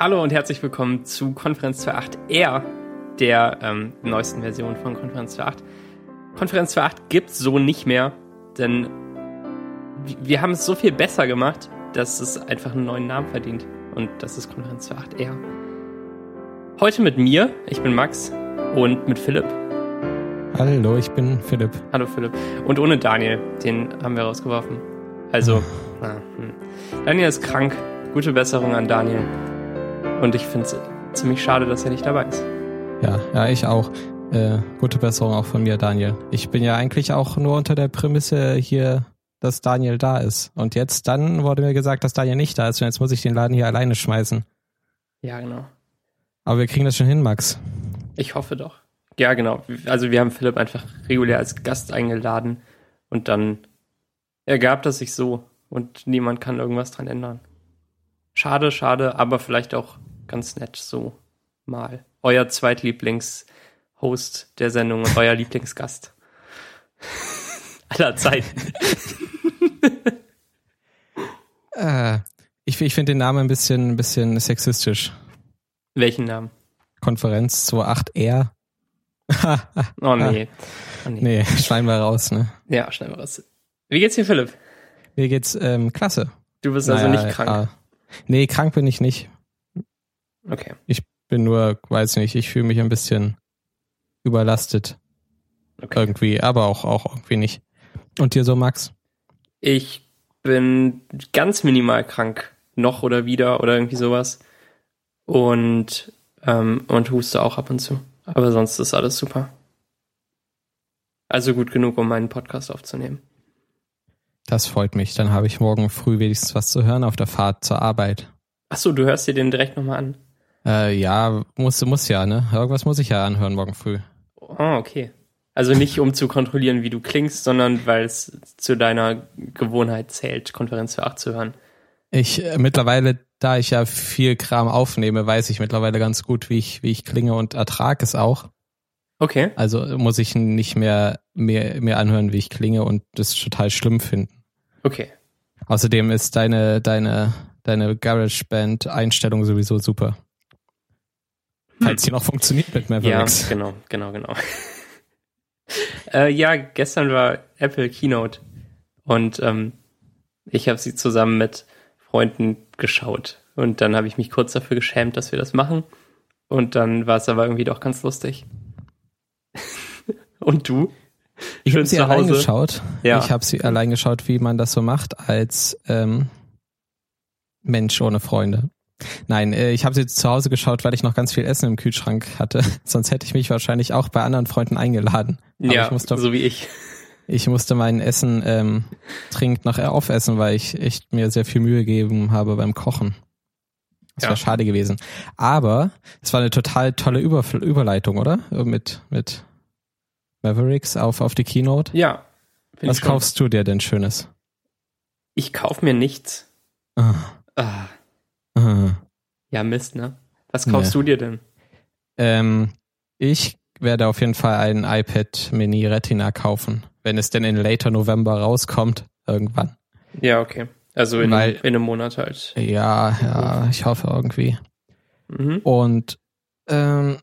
Hallo und herzlich willkommen zu Konferenz 2.8R, der ähm, neuesten Version von Konferenz 2.8. Konferenz 2.8 gibt es so nicht mehr, denn wir haben es so viel besser gemacht, dass es einfach einen neuen Namen verdient. Und das ist Konferenz 2.8R. Heute mit mir, ich bin Max, und mit Philipp. Hallo, ich bin Philipp. Hallo Philipp. Und ohne Daniel, den haben wir rausgeworfen. Also, ah, hm. Daniel ist krank. Gute Besserung an Daniel. Und ich finde es ziemlich schade, dass er nicht dabei ist. Ja, ja, ich auch. Äh, gute Besserung auch von mir, Daniel. Ich bin ja eigentlich auch nur unter der Prämisse hier, dass Daniel da ist. Und jetzt dann wurde mir gesagt, dass Daniel nicht da ist. Und jetzt muss ich den Laden hier alleine schmeißen. Ja, genau. Aber wir kriegen das schon hin, Max. Ich hoffe doch. Ja, genau. Also wir haben Philipp einfach regulär als Gast eingeladen und dann ergab das sich so und niemand kann irgendwas dran ändern. Schade, schade, aber vielleicht auch ganz nett so mal. Euer Zweitlieblings-Host der Sendung und euer Lieblingsgast. Aller Zeiten. äh, ich ich finde den Namen ein bisschen, ein bisschen sexistisch. Welchen Namen? Konferenz 28R. oh nee. Oh, nee. Nee, schneiden wir raus, ne? Ja, schneiden wir raus. Wie geht's dir, Philipp? Mir geht's ähm, klasse. Du bist also naja, nicht krank? Ja. Nee, krank bin ich nicht. Okay. Ich bin nur, weiß nicht, ich fühle mich ein bisschen überlastet. Okay. Irgendwie, aber auch, auch irgendwie nicht. Und dir so, Max? Ich bin ganz minimal krank. Noch oder wieder oder irgendwie sowas. Und, ähm, und huste auch ab und zu. Aber sonst ist alles super. Also gut genug, um meinen Podcast aufzunehmen. Das freut mich. Dann habe ich morgen früh wenigstens was zu hören auf der Fahrt zur Arbeit. Ach so, du hörst dir den direkt nochmal an? Äh, ja, muss, muss ja, ne? Irgendwas muss ich ja anhören morgen früh. Oh, okay. Also nicht um zu kontrollieren, wie du klingst, sondern weil es zu deiner Gewohnheit zählt, Konferenz für 8 zu hören. Ich äh, mittlerweile, da ich ja viel Kram aufnehme, weiß ich mittlerweile ganz gut, wie ich, wie ich klinge und ertrag es auch. Okay. Also muss ich nicht mehr, mehr, mehr anhören, wie ich klinge und das total schlimm finden. Okay. Außerdem ist deine, deine, deine GarageBand-Einstellung sowieso super. Falls die noch funktioniert mit Mavericks. Ja, genau, genau, genau. äh, ja, gestern war Apple Keynote und ähm, ich habe sie zusammen mit Freunden geschaut. Und dann habe ich mich kurz dafür geschämt, dass wir das machen. Und dann war es aber irgendwie doch ganz lustig. und du? Ich habe sie allein geschaut. Ja. Ich habe sie allein geschaut, wie man das so macht als ähm, Mensch ohne Freunde. Nein, äh, ich habe sie zu Hause geschaut, weil ich noch ganz viel Essen im Kühlschrank hatte. Sonst hätte ich mich wahrscheinlich auch bei anderen Freunden eingeladen. Aber ja, musste, so wie ich. Ich musste mein Essen ähm, dringend noch aufessen, weil ich echt mir sehr viel Mühe gegeben habe beim Kochen. Das ja. wäre schade gewesen. Aber es war eine total tolle Über Überleitung, oder? Mit mit Mavericks auf auf die Keynote. Ja. Was kaufst du dir denn Schönes? Ich kauf mir nichts. Ah. Ah. Ja, Mist, ne? Was kaufst nee. du dir denn? Ähm, ich werde auf jeden Fall ein iPad Mini Retina kaufen, wenn es denn in later November rauskommt, irgendwann. Ja, okay. Also in, Weil, in einem Monat halt. Ja, ja, ich hoffe irgendwie. Mhm. Und ähm,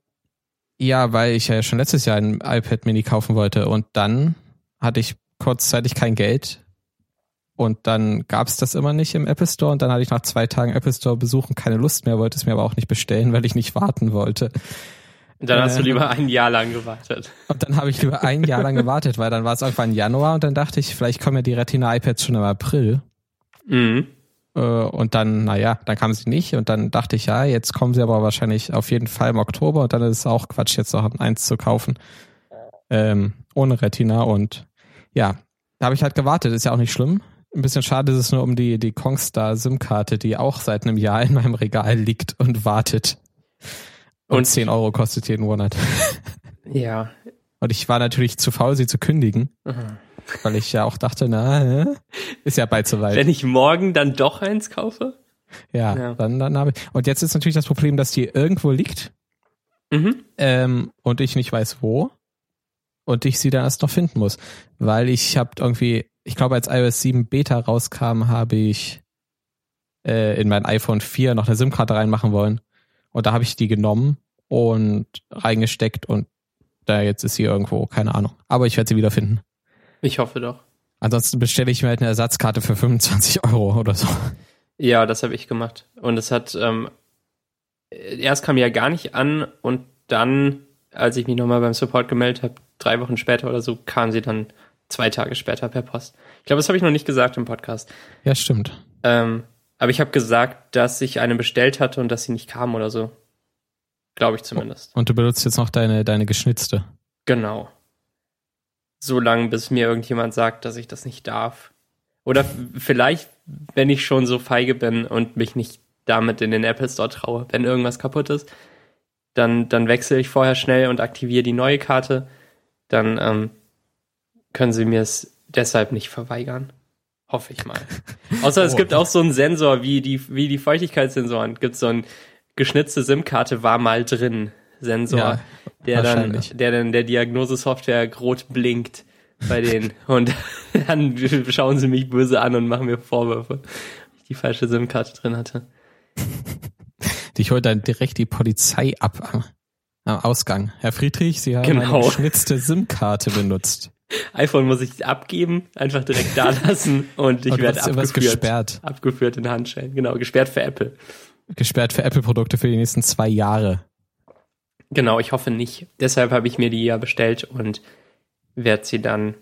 ja, weil ich ja schon letztes Jahr ein iPad Mini kaufen wollte und dann hatte ich kurzzeitig kein Geld und dann gab es das immer nicht im Apple Store und dann hatte ich nach zwei Tagen Apple Store besuchen keine Lust mehr, wollte es mir aber auch nicht bestellen, weil ich nicht warten wollte. Und dann hast äh, du lieber ein Jahr lang gewartet. Und dann habe ich lieber ein Jahr lang gewartet, weil dann war es irgendwann Januar und dann dachte ich, vielleicht kommen ja die Retina iPads schon im April. Mhm. Äh, und dann, naja, dann kamen sie nicht und dann dachte ich, ja, jetzt kommen sie aber wahrscheinlich auf jeden Fall im Oktober und dann ist es auch Quatsch, jetzt noch eins zu kaufen. Ähm, ohne Retina und ja, da habe ich halt gewartet, ist ja auch nicht schlimm. Ein bisschen schade ist es nur um die, die Kongstar SIM-Karte, die auch seit einem Jahr in meinem Regal liegt und wartet. Und, und 10 Euro kostet jeden Monat. Ja. Und ich war natürlich zu faul, sie zu kündigen. Mhm. Weil ich ja auch dachte, na, ist ja bald soweit. Wenn ich morgen dann doch eins kaufe? Ja, ja. dann, dann habe ich. Und jetzt ist natürlich das Problem, dass die irgendwo liegt. Mhm. Ähm, und ich nicht weiß wo. Und ich sie dann erst noch finden muss. Weil ich habe irgendwie ich glaube, als iOS 7 Beta rauskam, habe ich äh, in mein iPhone 4 noch eine SIM-Karte reinmachen wollen. Und da habe ich die genommen und reingesteckt und da jetzt ist sie irgendwo, keine Ahnung. Aber ich werde sie wiederfinden. Ich hoffe doch. Ansonsten bestelle ich mir halt eine Ersatzkarte für 25 Euro oder so. Ja, das habe ich gemacht. Und es hat, ähm, erst kam ja gar nicht an und dann, als ich mich nochmal beim Support gemeldet habe, drei Wochen später oder so, kam sie dann zwei Tage später per Post. Ich glaube, das habe ich noch nicht gesagt im Podcast. Ja, stimmt. Ähm, aber ich habe gesagt, dass ich eine bestellt hatte und dass sie nicht kam oder so. Glaube ich zumindest. Und du benutzt jetzt noch deine, deine geschnitzte. Genau. So lange, bis mir irgendjemand sagt, dass ich das nicht darf. Oder vielleicht, wenn ich schon so feige bin und mich nicht damit in den Apple Store traue, wenn irgendwas kaputt ist, dann, dann wechsle ich vorher schnell und aktiviere die neue Karte. Dann ähm, können sie mir es deshalb nicht verweigern. Hoffe ich mal. Außer es oh. gibt auch so einen Sensor, wie die, wie die Feuchtigkeitssensoren. Gibt so ein geschnitzte SIM-Karte war mal drin. Sensor, ja, der dann, der dann der Diagnosesoftware rot blinkt bei denen. Und dann schauen sie mich böse an und machen mir Vorwürfe, weil ich die falsche SIM-Karte drin hatte. Dich holt dann direkt die Polizei ab am, am Ausgang. Herr Friedrich, Sie haben genau. eine geschnitzte SIM-Karte benutzt iPhone muss ich abgeben, einfach direkt da lassen und ich werde abgeführt. gesperrt. Abgeführt in Handschellen. Genau, gesperrt für Apple. Gesperrt für Apple-Produkte für die nächsten zwei Jahre. Genau, ich hoffe nicht. Deshalb habe ich mir die ja bestellt und werde sie dann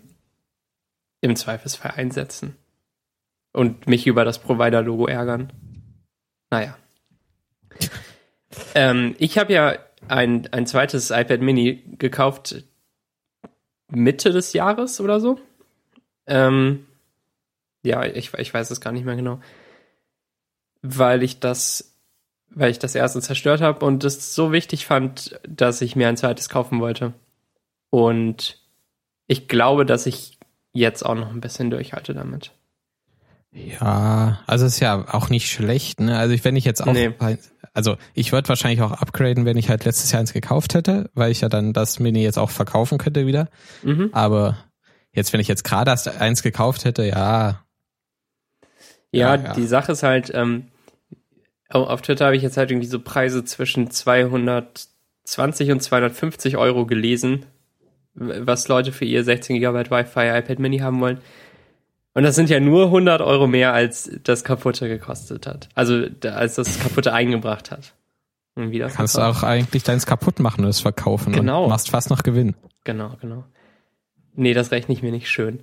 im Zweifelsfall einsetzen. Und mich über das Provider-Logo ärgern. Naja. ähm, ich habe ja ein, ein zweites iPad Mini gekauft, Mitte des Jahres oder so. Ähm, ja, ich, ich weiß es gar nicht mehr genau. Weil ich das, weil ich das erste zerstört habe und es so wichtig fand, dass ich mir ein zweites kaufen wollte. Und ich glaube, dass ich jetzt auch noch ein bisschen durchhalte damit. Ja, also ist ja auch nicht schlecht, ne? Also ich, wenn ich jetzt auch, nee. also ich würde wahrscheinlich auch upgraden, wenn ich halt letztes Jahr eins gekauft hätte, weil ich ja dann das Mini jetzt auch verkaufen könnte wieder. Mhm. Aber jetzt, wenn ich jetzt gerade erst eins gekauft hätte, ja. Ja, ja, ja. die Sache ist halt, ähm, auf Twitter habe ich jetzt halt irgendwie so Preise zwischen 220 und 250 Euro gelesen, was Leute für ihr 16 GB Wi-Fi iPad Mini haben wollen. Und das sind ja nur 100 Euro mehr, als das kaputte gekostet hat. Also als das kaputte eingebracht hat. Und wieder Kannst du auch eigentlich deins kaputt machen und es verkaufen genau. und machst fast noch Gewinn. Genau, genau. Nee, das rechne ich mir nicht schön.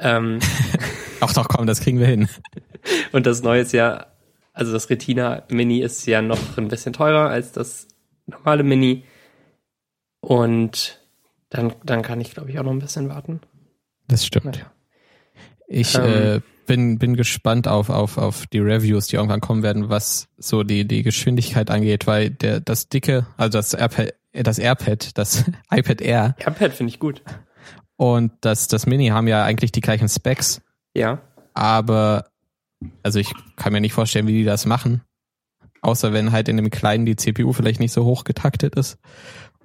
Ähm, Ach doch, komm, das kriegen wir hin. und das neue ist ja, also das Retina Mini ist ja noch ein bisschen teurer als das normale Mini. Und dann, dann kann ich, glaube ich, auch noch ein bisschen warten. Das stimmt. Naja. Ich ähm, äh, bin, bin gespannt auf, auf, auf die Reviews, die irgendwann kommen werden, was so die, die Geschwindigkeit angeht, weil der, das dicke, also das AirPad, das AirPad, das iPad Air. AirPad finde ich gut. Und das, das Mini haben ja eigentlich die gleichen Specs. Ja. Aber, also ich kann mir nicht vorstellen, wie die das machen. Außer wenn halt in dem kleinen die CPU vielleicht nicht so hoch getaktet ist.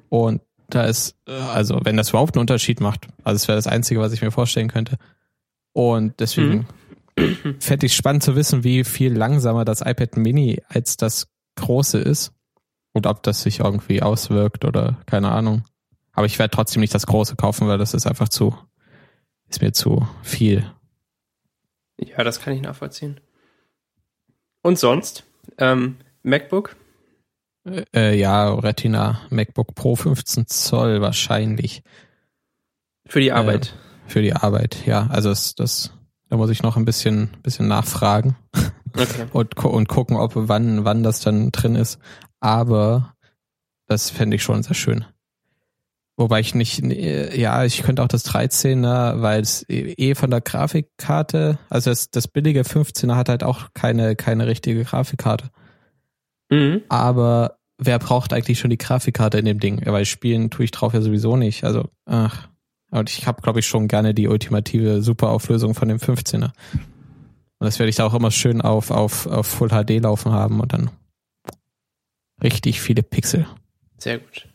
Und da ist, äh, also wenn das überhaupt einen Unterschied macht, also es wäre das Einzige, was ich mir vorstellen könnte. Und deswegen mhm. fände ich spannend zu wissen, wie viel langsamer das iPad Mini als das große ist. Und ob das sich irgendwie auswirkt oder keine Ahnung. Aber ich werde trotzdem nicht das große kaufen, weil das ist einfach zu, ist mir zu viel. Ja, das kann ich nachvollziehen. Und sonst? Ähm, MacBook? Äh, ja, Retina MacBook Pro 15 Zoll wahrscheinlich. Für die Arbeit. Für die Arbeit, ja. Also das, das da muss ich noch ein bisschen, bisschen nachfragen okay. und, und gucken, ob wann, wann das dann drin ist. Aber das fände ich schon sehr schön. Wobei ich nicht, ja, ich könnte auch das 13er, weil es eh von der Grafikkarte, also das, das billige 15er hat halt auch keine, keine richtige Grafikkarte. Mhm. Aber wer braucht eigentlich schon die Grafikkarte in dem Ding? Weil spielen tue ich drauf ja sowieso nicht. Also, ach, und ich habe, glaube ich, schon gerne die ultimative Superauflösung von dem 15er. Und das werde ich da auch immer schön auf, auf, auf Full HD laufen haben und dann richtig viele Pixel. Sehr gut.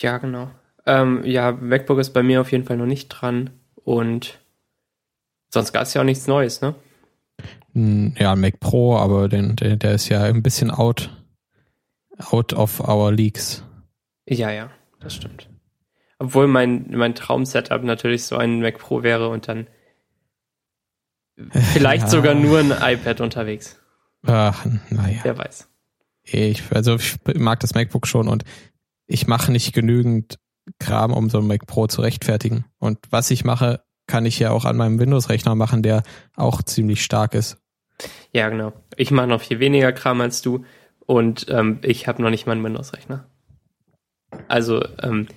Ja, genau. Ähm, ja, MacBook ist bei mir auf jeden Fall noch nicht dran und sonst gab es ja auch nichts Neues, ne? Hm, ja, Mac Pro, aber den, der, der ist ja ein bisschen out. out of our leagues. Ja, ja, das stimmt. Obwohl mein, mein Traum-Setup natürlich so ein Mac Pro wäre und dann vielleicht ja. sogar nur ein iPad unterwegs. Ach, naja. Wer weiß. Ich, also ich mag das MacBook schon und ich mache nicht genügend Kram, um so ein Mac Pro zu rechtfertigen. Und was ich mache, kann ich ja auch an meinem Windows-Rechner machen, der auch ziemlich stark ist. Ja, genau. Ich mache noch viel weniger Kram als du und ähm, ich habe noch nicht mal einen Windows-Rechner. Also, ähm,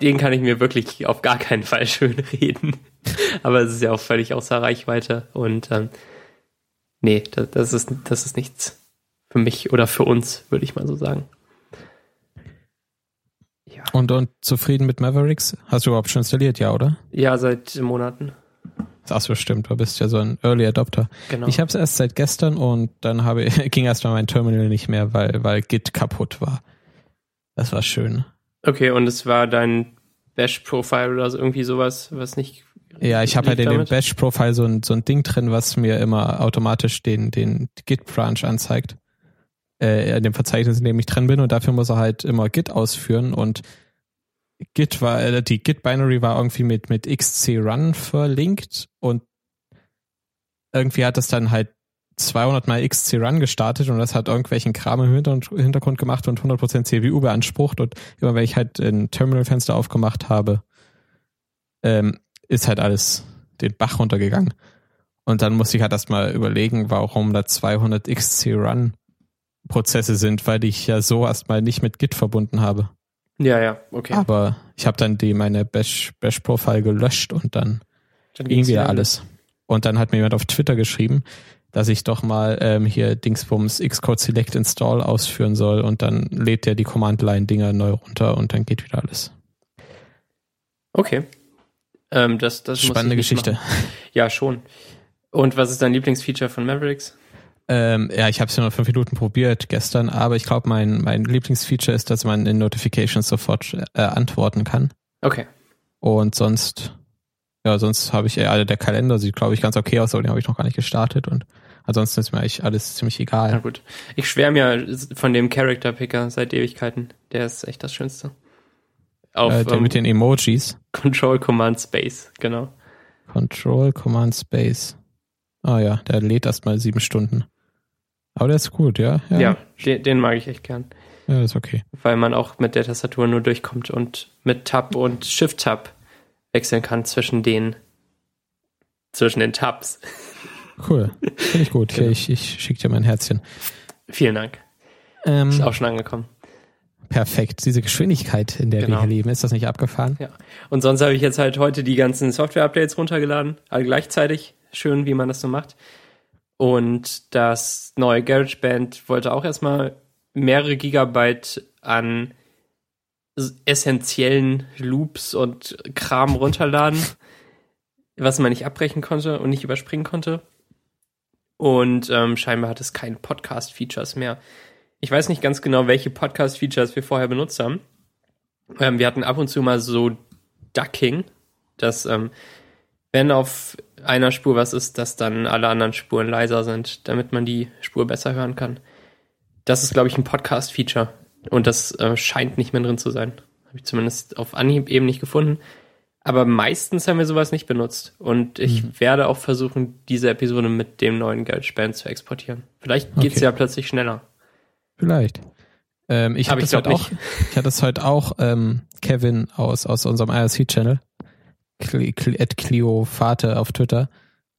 den kann ich mir wirklich auf gar keinen Fall schön reden. Aber es ist ja auch völlig außer Reichweite und ähm, nee, das, das, ist, das ist nichts für mich oder für uns, würde ich mal so sagen. Ja. Und, und zufrieden mit Mavericks? Hast du überhaupt schon installiert, ja, oder? Ja, seit Monaten. Ach so, stimmt. Du bist ja so ein Early Adopter. Genau. Ich habe es erst seit gestern und dann habe ging erstmal mein Terminal nicht mehr, weil, weil Git kaputt war. Das war schön. Okay, und es war dein Bash-Profile oder so, irgendwie sowas, was nicht. Ja, ich habe halt in dem Bash-Profile so ein, so ein Ding drin, was mir immer automatisch den, den Git-Branch anzeigt. Äh, in dem Verzeichnis, in dem ich drin bin und dafür muss er halt immer Git ausführen und Git war, äh, die Git-Binary war irgendwie mit, mit xc-run verlinkt und irgendwie hat es dann halt 200 mal xc-run gestartet und das hat irgendwelchen Kram im Hintergrund gemacht und 100% CPU beansprucht und immer wenn ich halt ein Terminal-Fenster aufgemacht habe, ähm, ist halt alles den Bach runtergegangen. Und dann musste ich halt erstmal überlegen, warum da 200 xc-run Prozesse sind, weil ich ja so erstmal nicht mit Git verbunden habe. Ja, ja, okay. Aber ich habe dann die meine Bash Bash Profile gelöscht und dann, dann ging wieder alles. Und dann hat mir jemand auf Twitter geschrieben, dass ich doch mal ähm, hier Dingsbums Xcode Select Install ausführen soll und dann lädt er die Command Line Dinger neu runter und dann geht wieder alles. Okay. Ähm, das, das Spannende Geschichte. Machen. Ja, schon. Und was ist dein Lieblingsfeature von Mavericks? Ähm, ja, ich habe es ja nur fünf Minuten probiert gestern, aber ich glaube, mein, mein Lieblingsfeature ist, dass man in Notifications sofort äh, antworten kann. Okay. Und sonst, ja, sonst habe ich, eher alle der Kalender sieht, glaube ich, ganz okay aus, aber den habe ich noch gar nicht gestartet und ansonsten ist mir eigentlich alles ziemlich egal. Na gut. Ich schwärme ja von dem Character Picker seit Ewigkeiten. Der ist echt das Schönste. Auf, äh, der um, mit den Emojis. Control Command Space, genau. Control Command Space. Ah ja, der lädt erst mal sieben Stunden. Aber der ist gut, ja? Ja, ja den, den, mag ich echt gern. Ja, ist okay. Weil man auch mit der Tastatur nur durchkommt und mit Tab und Shift-Tab wechseln kann zwischen den zwischen den Tabs. Cool. Finde ich gut. genau. Ich, ich schicke dir mein Herzchen. Vielen Dank. Ähm, ist auch schon angekommen. Perfekt. Diese Geschwindigkeit, in der genau. wir hier leben, ist das nicht abgefahren? Ja. Und sonst habe ich jetzt halt heute die ganzen Software-Updates runtergeladen, alle gleichzeitig. Schön, wie man das so macht. Und das neue GarageBand wollte auch erstmal mehrere Gigabyte an essentiellen Loops und Kram runterladen, was man nicht abbrechen konnte und nicht überspringen konnte. Und ähm, scheinbar hat es keine Podcast-Features mehr. Ich weiß nicht ganz genau, welche Podcast-Features wir vorher benutzt haben. Ähm, wir hatten ab und zu mal so Ducking, dass ähm, wenn auf einer Spur was ist, dass dann alle anderen Spuren leiser sind, damit man die Spur besser hören kann. Das ist, glaube ich, ein Podcast-Feature. Und das äh, scheint nicht mehr drin zu sein. Habe ich zumindest auf Anhieb eben nicht gefunden. Aber meistens haben wir sowas nicht benutzt. Und ich mhm. werde auch versuchen, diese Episode mit dem neuen GarageBand zu exportieren. Vielleicht geht's okay. ja plötzlich schneller. Vielleicht. Ähm, ich habe das heute auch, ich hatte es heute auch ähm, Kevin aus, aus unserem IRC-Channel Ed Clio Vater auf Twitter.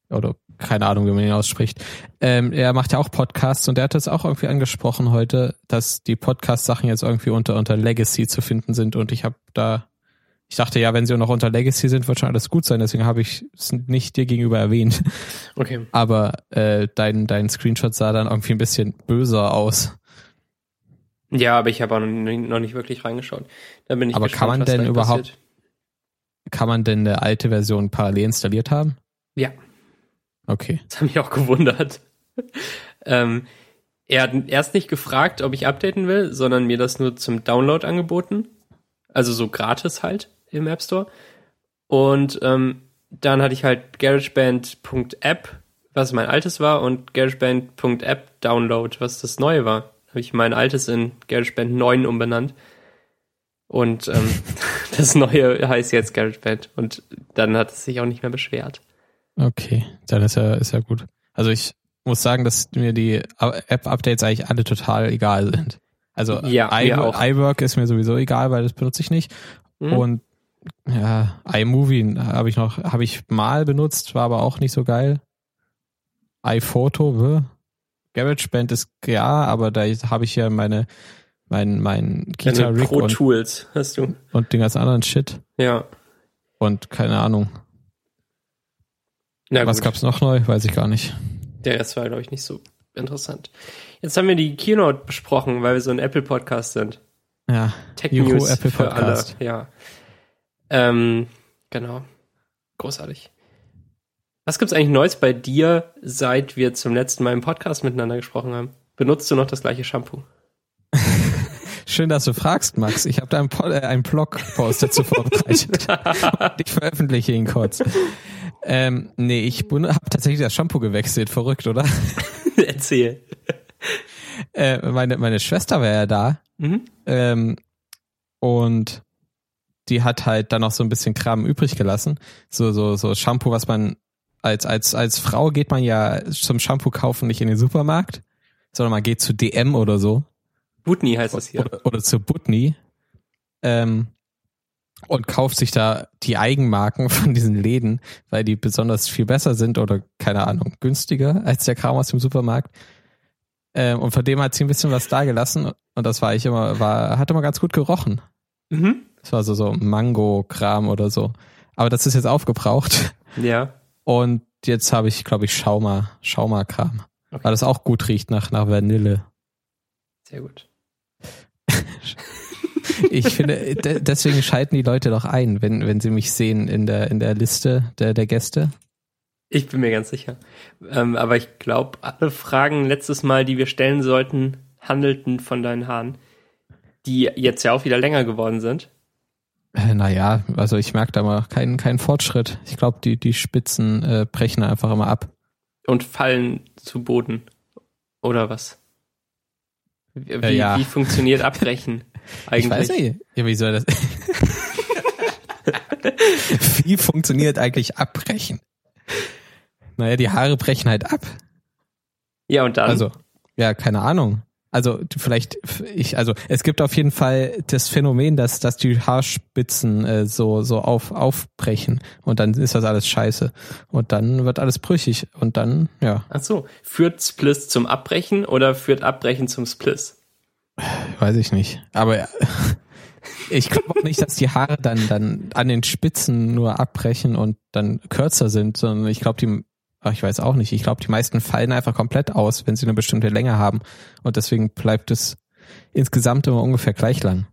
Oder keine Ahnung, wie man ihn ausspricht. Ähm, er macht ja auch Podcasts und er hat das auch irgendwie angesprochen heute, dass die Podcast-Sachen jetzt irgendwie unter, unter Legacy zu finden sind und ich habe da, ich dachte ja, wenn sie noch unter Legacy sind, wird schon alles gut sein, deswegen habe ich es nicht dir gegenüber erwähnt. Okay. Aber äh, dein, dein Screenshot sah dann irgendwie ein bisschen böser aus. Ja, aber ich habe auch noch nicht wirklich reingeschaut. Da bin ich aber gespannt, kann man denn überhaupt, passiert kann man denn eine alte Version parallel installiert haben? Ja. Okay. Das hat mich auch gewundert. ähm, er hat erst nicht gefragt, ob ich updaten will, sondern mir das nur zum Download angeboten. Also so gratis halt im App Store. Und ähm, dann hatte ich halt garageband.app, was mein altes war, und garageband.app Download, was das neue war. Habe ich mein altes in GarageBand 9 umbenannt. Und ähm, das neue heißt jetzt GarageBand. Und dann hat es sich auch nicht mehr beschwert. Okay, dann ist ja, ist ja gut. Also ich muss sagen, dass mir die App-Updates eigentlich alle total egal sind. Also Ja, I iWork ist mir sowieso egal, weil das benutze ich nicht. Mhm. Und ja, iMovie habe ich noch, habe ich mal benutzt, war aber auch nicht so geil. iPhoto? GarageBand ist ja, aber da habe ich ja meine, mein, mein Deine Rig Pro und, Tools hast du. und den ganzen anderen Shit. Ja. Und keine Ahnung. Na Was gut. gab's noch neu? Weiß ich gar nicht. Der Rest war, glaube ich, nicht so interessant. Jetzt haben wir die Keynote besprochen, weil wir so ein Apple-Podcast sind. Ja. Tech Juhu, News Apple für Podcast. alle. Ja. Ähm, genau. Großartig. Was gibt's eigentlich Neues bei dir, seit wir zum letzten Mal im Podcast miteinander gesprochen haben? Benutzt du noch das gleiche Shampoo? Schön, dass du fragst, Max. Ich habe da einen, äh, einen Blogpost dazu vorbereitet. ich veröffentliche ihn kurz. Ähm, nee, ich habe tatsächlich das Shampoo gewechselt. Verrückt, oder? Erzähl. Äh, meine, meine Schwester war ja da Mhm. ähm, und die hat halt dann noch so ein bisschen Kram übrig gelassen. So, so, so Shampoo, was man als, als, als Frau geht man ja zum Shampoo kaufen nicht in den Supermarkt, sondern man geht zu DM oder so. Butni heißt das hier. oder, oder zu Butni ähm, und kauft sich da die Eigenmarken von diesen Läden, weil die besonders viel besser sind oder keine Ahnung, günstiger als der Kram aus dem Supermarkt. Ähm, und von dem hat sie ein bisschen was da gelassen und das war ich immer, war, hat immer ganz gut gerochen. Mhm. Das war so, so Mango-Kram oder so. Aber das ist jetzt aufgebraucht Ja. und jetzt habe ich, glaube ich, Schauma, Schauma-Kram. Okay. Weil das auch gut riecht nach, nach Vanille. Sehr gut. Ich finde, de- deswegen schalten die Leute doch ein, wenn, wenn sie mich sehen in der, in der Liste der, der Gäste. Ich bin mir ganz sicher. Ähm, aber ich glaube, alle Fragen letztes Mal, die wir stellen sollten, handelten von deinen Haaren, die jetzt ja auch wieder länger geworden sind. Äh, naja, also ich merke da mal keinen, keinen Fortschritt. Ich glaube, die, die Spitzen äh, brechen einfach immer ab. und fallen zu Boden. Oder was? Wie, wie, Äh, ja. wie funktioniert Abbrechen eigentlich? Ich weiß nicht. Ja, wie soll das? wie funktioniert eigentlich Abbrechen? Naja, die Haare brechen halt ab. Ja, und dann? Also, ja, keine Ahnung. Also vielleicht, ich, also es gibt auf jeden Fall das Phänomen, dass, dass die Haarspitzen äh, so, so auf, aufbrechen und dann ist das alles scheiße. Und dann wird alles brüchig und dann, ja, Ach so, führt Spliss zum Abbrechen oder führt Abbrechen zum Spliss? weiß ich nicht. Aber ich glaube auch nicht, dass die Haare dann, dann an den Spitzen nur abbrechen und dann kürzer sind, sondern ich glaube, die, ach, ich weiß auch nicht, ich glaube, die meisten fallen einfach komplett aus, wenn sie eine bestimmte Länge haben. Und deswegen bleibt es insgesamt immer ungefähr gleich lang.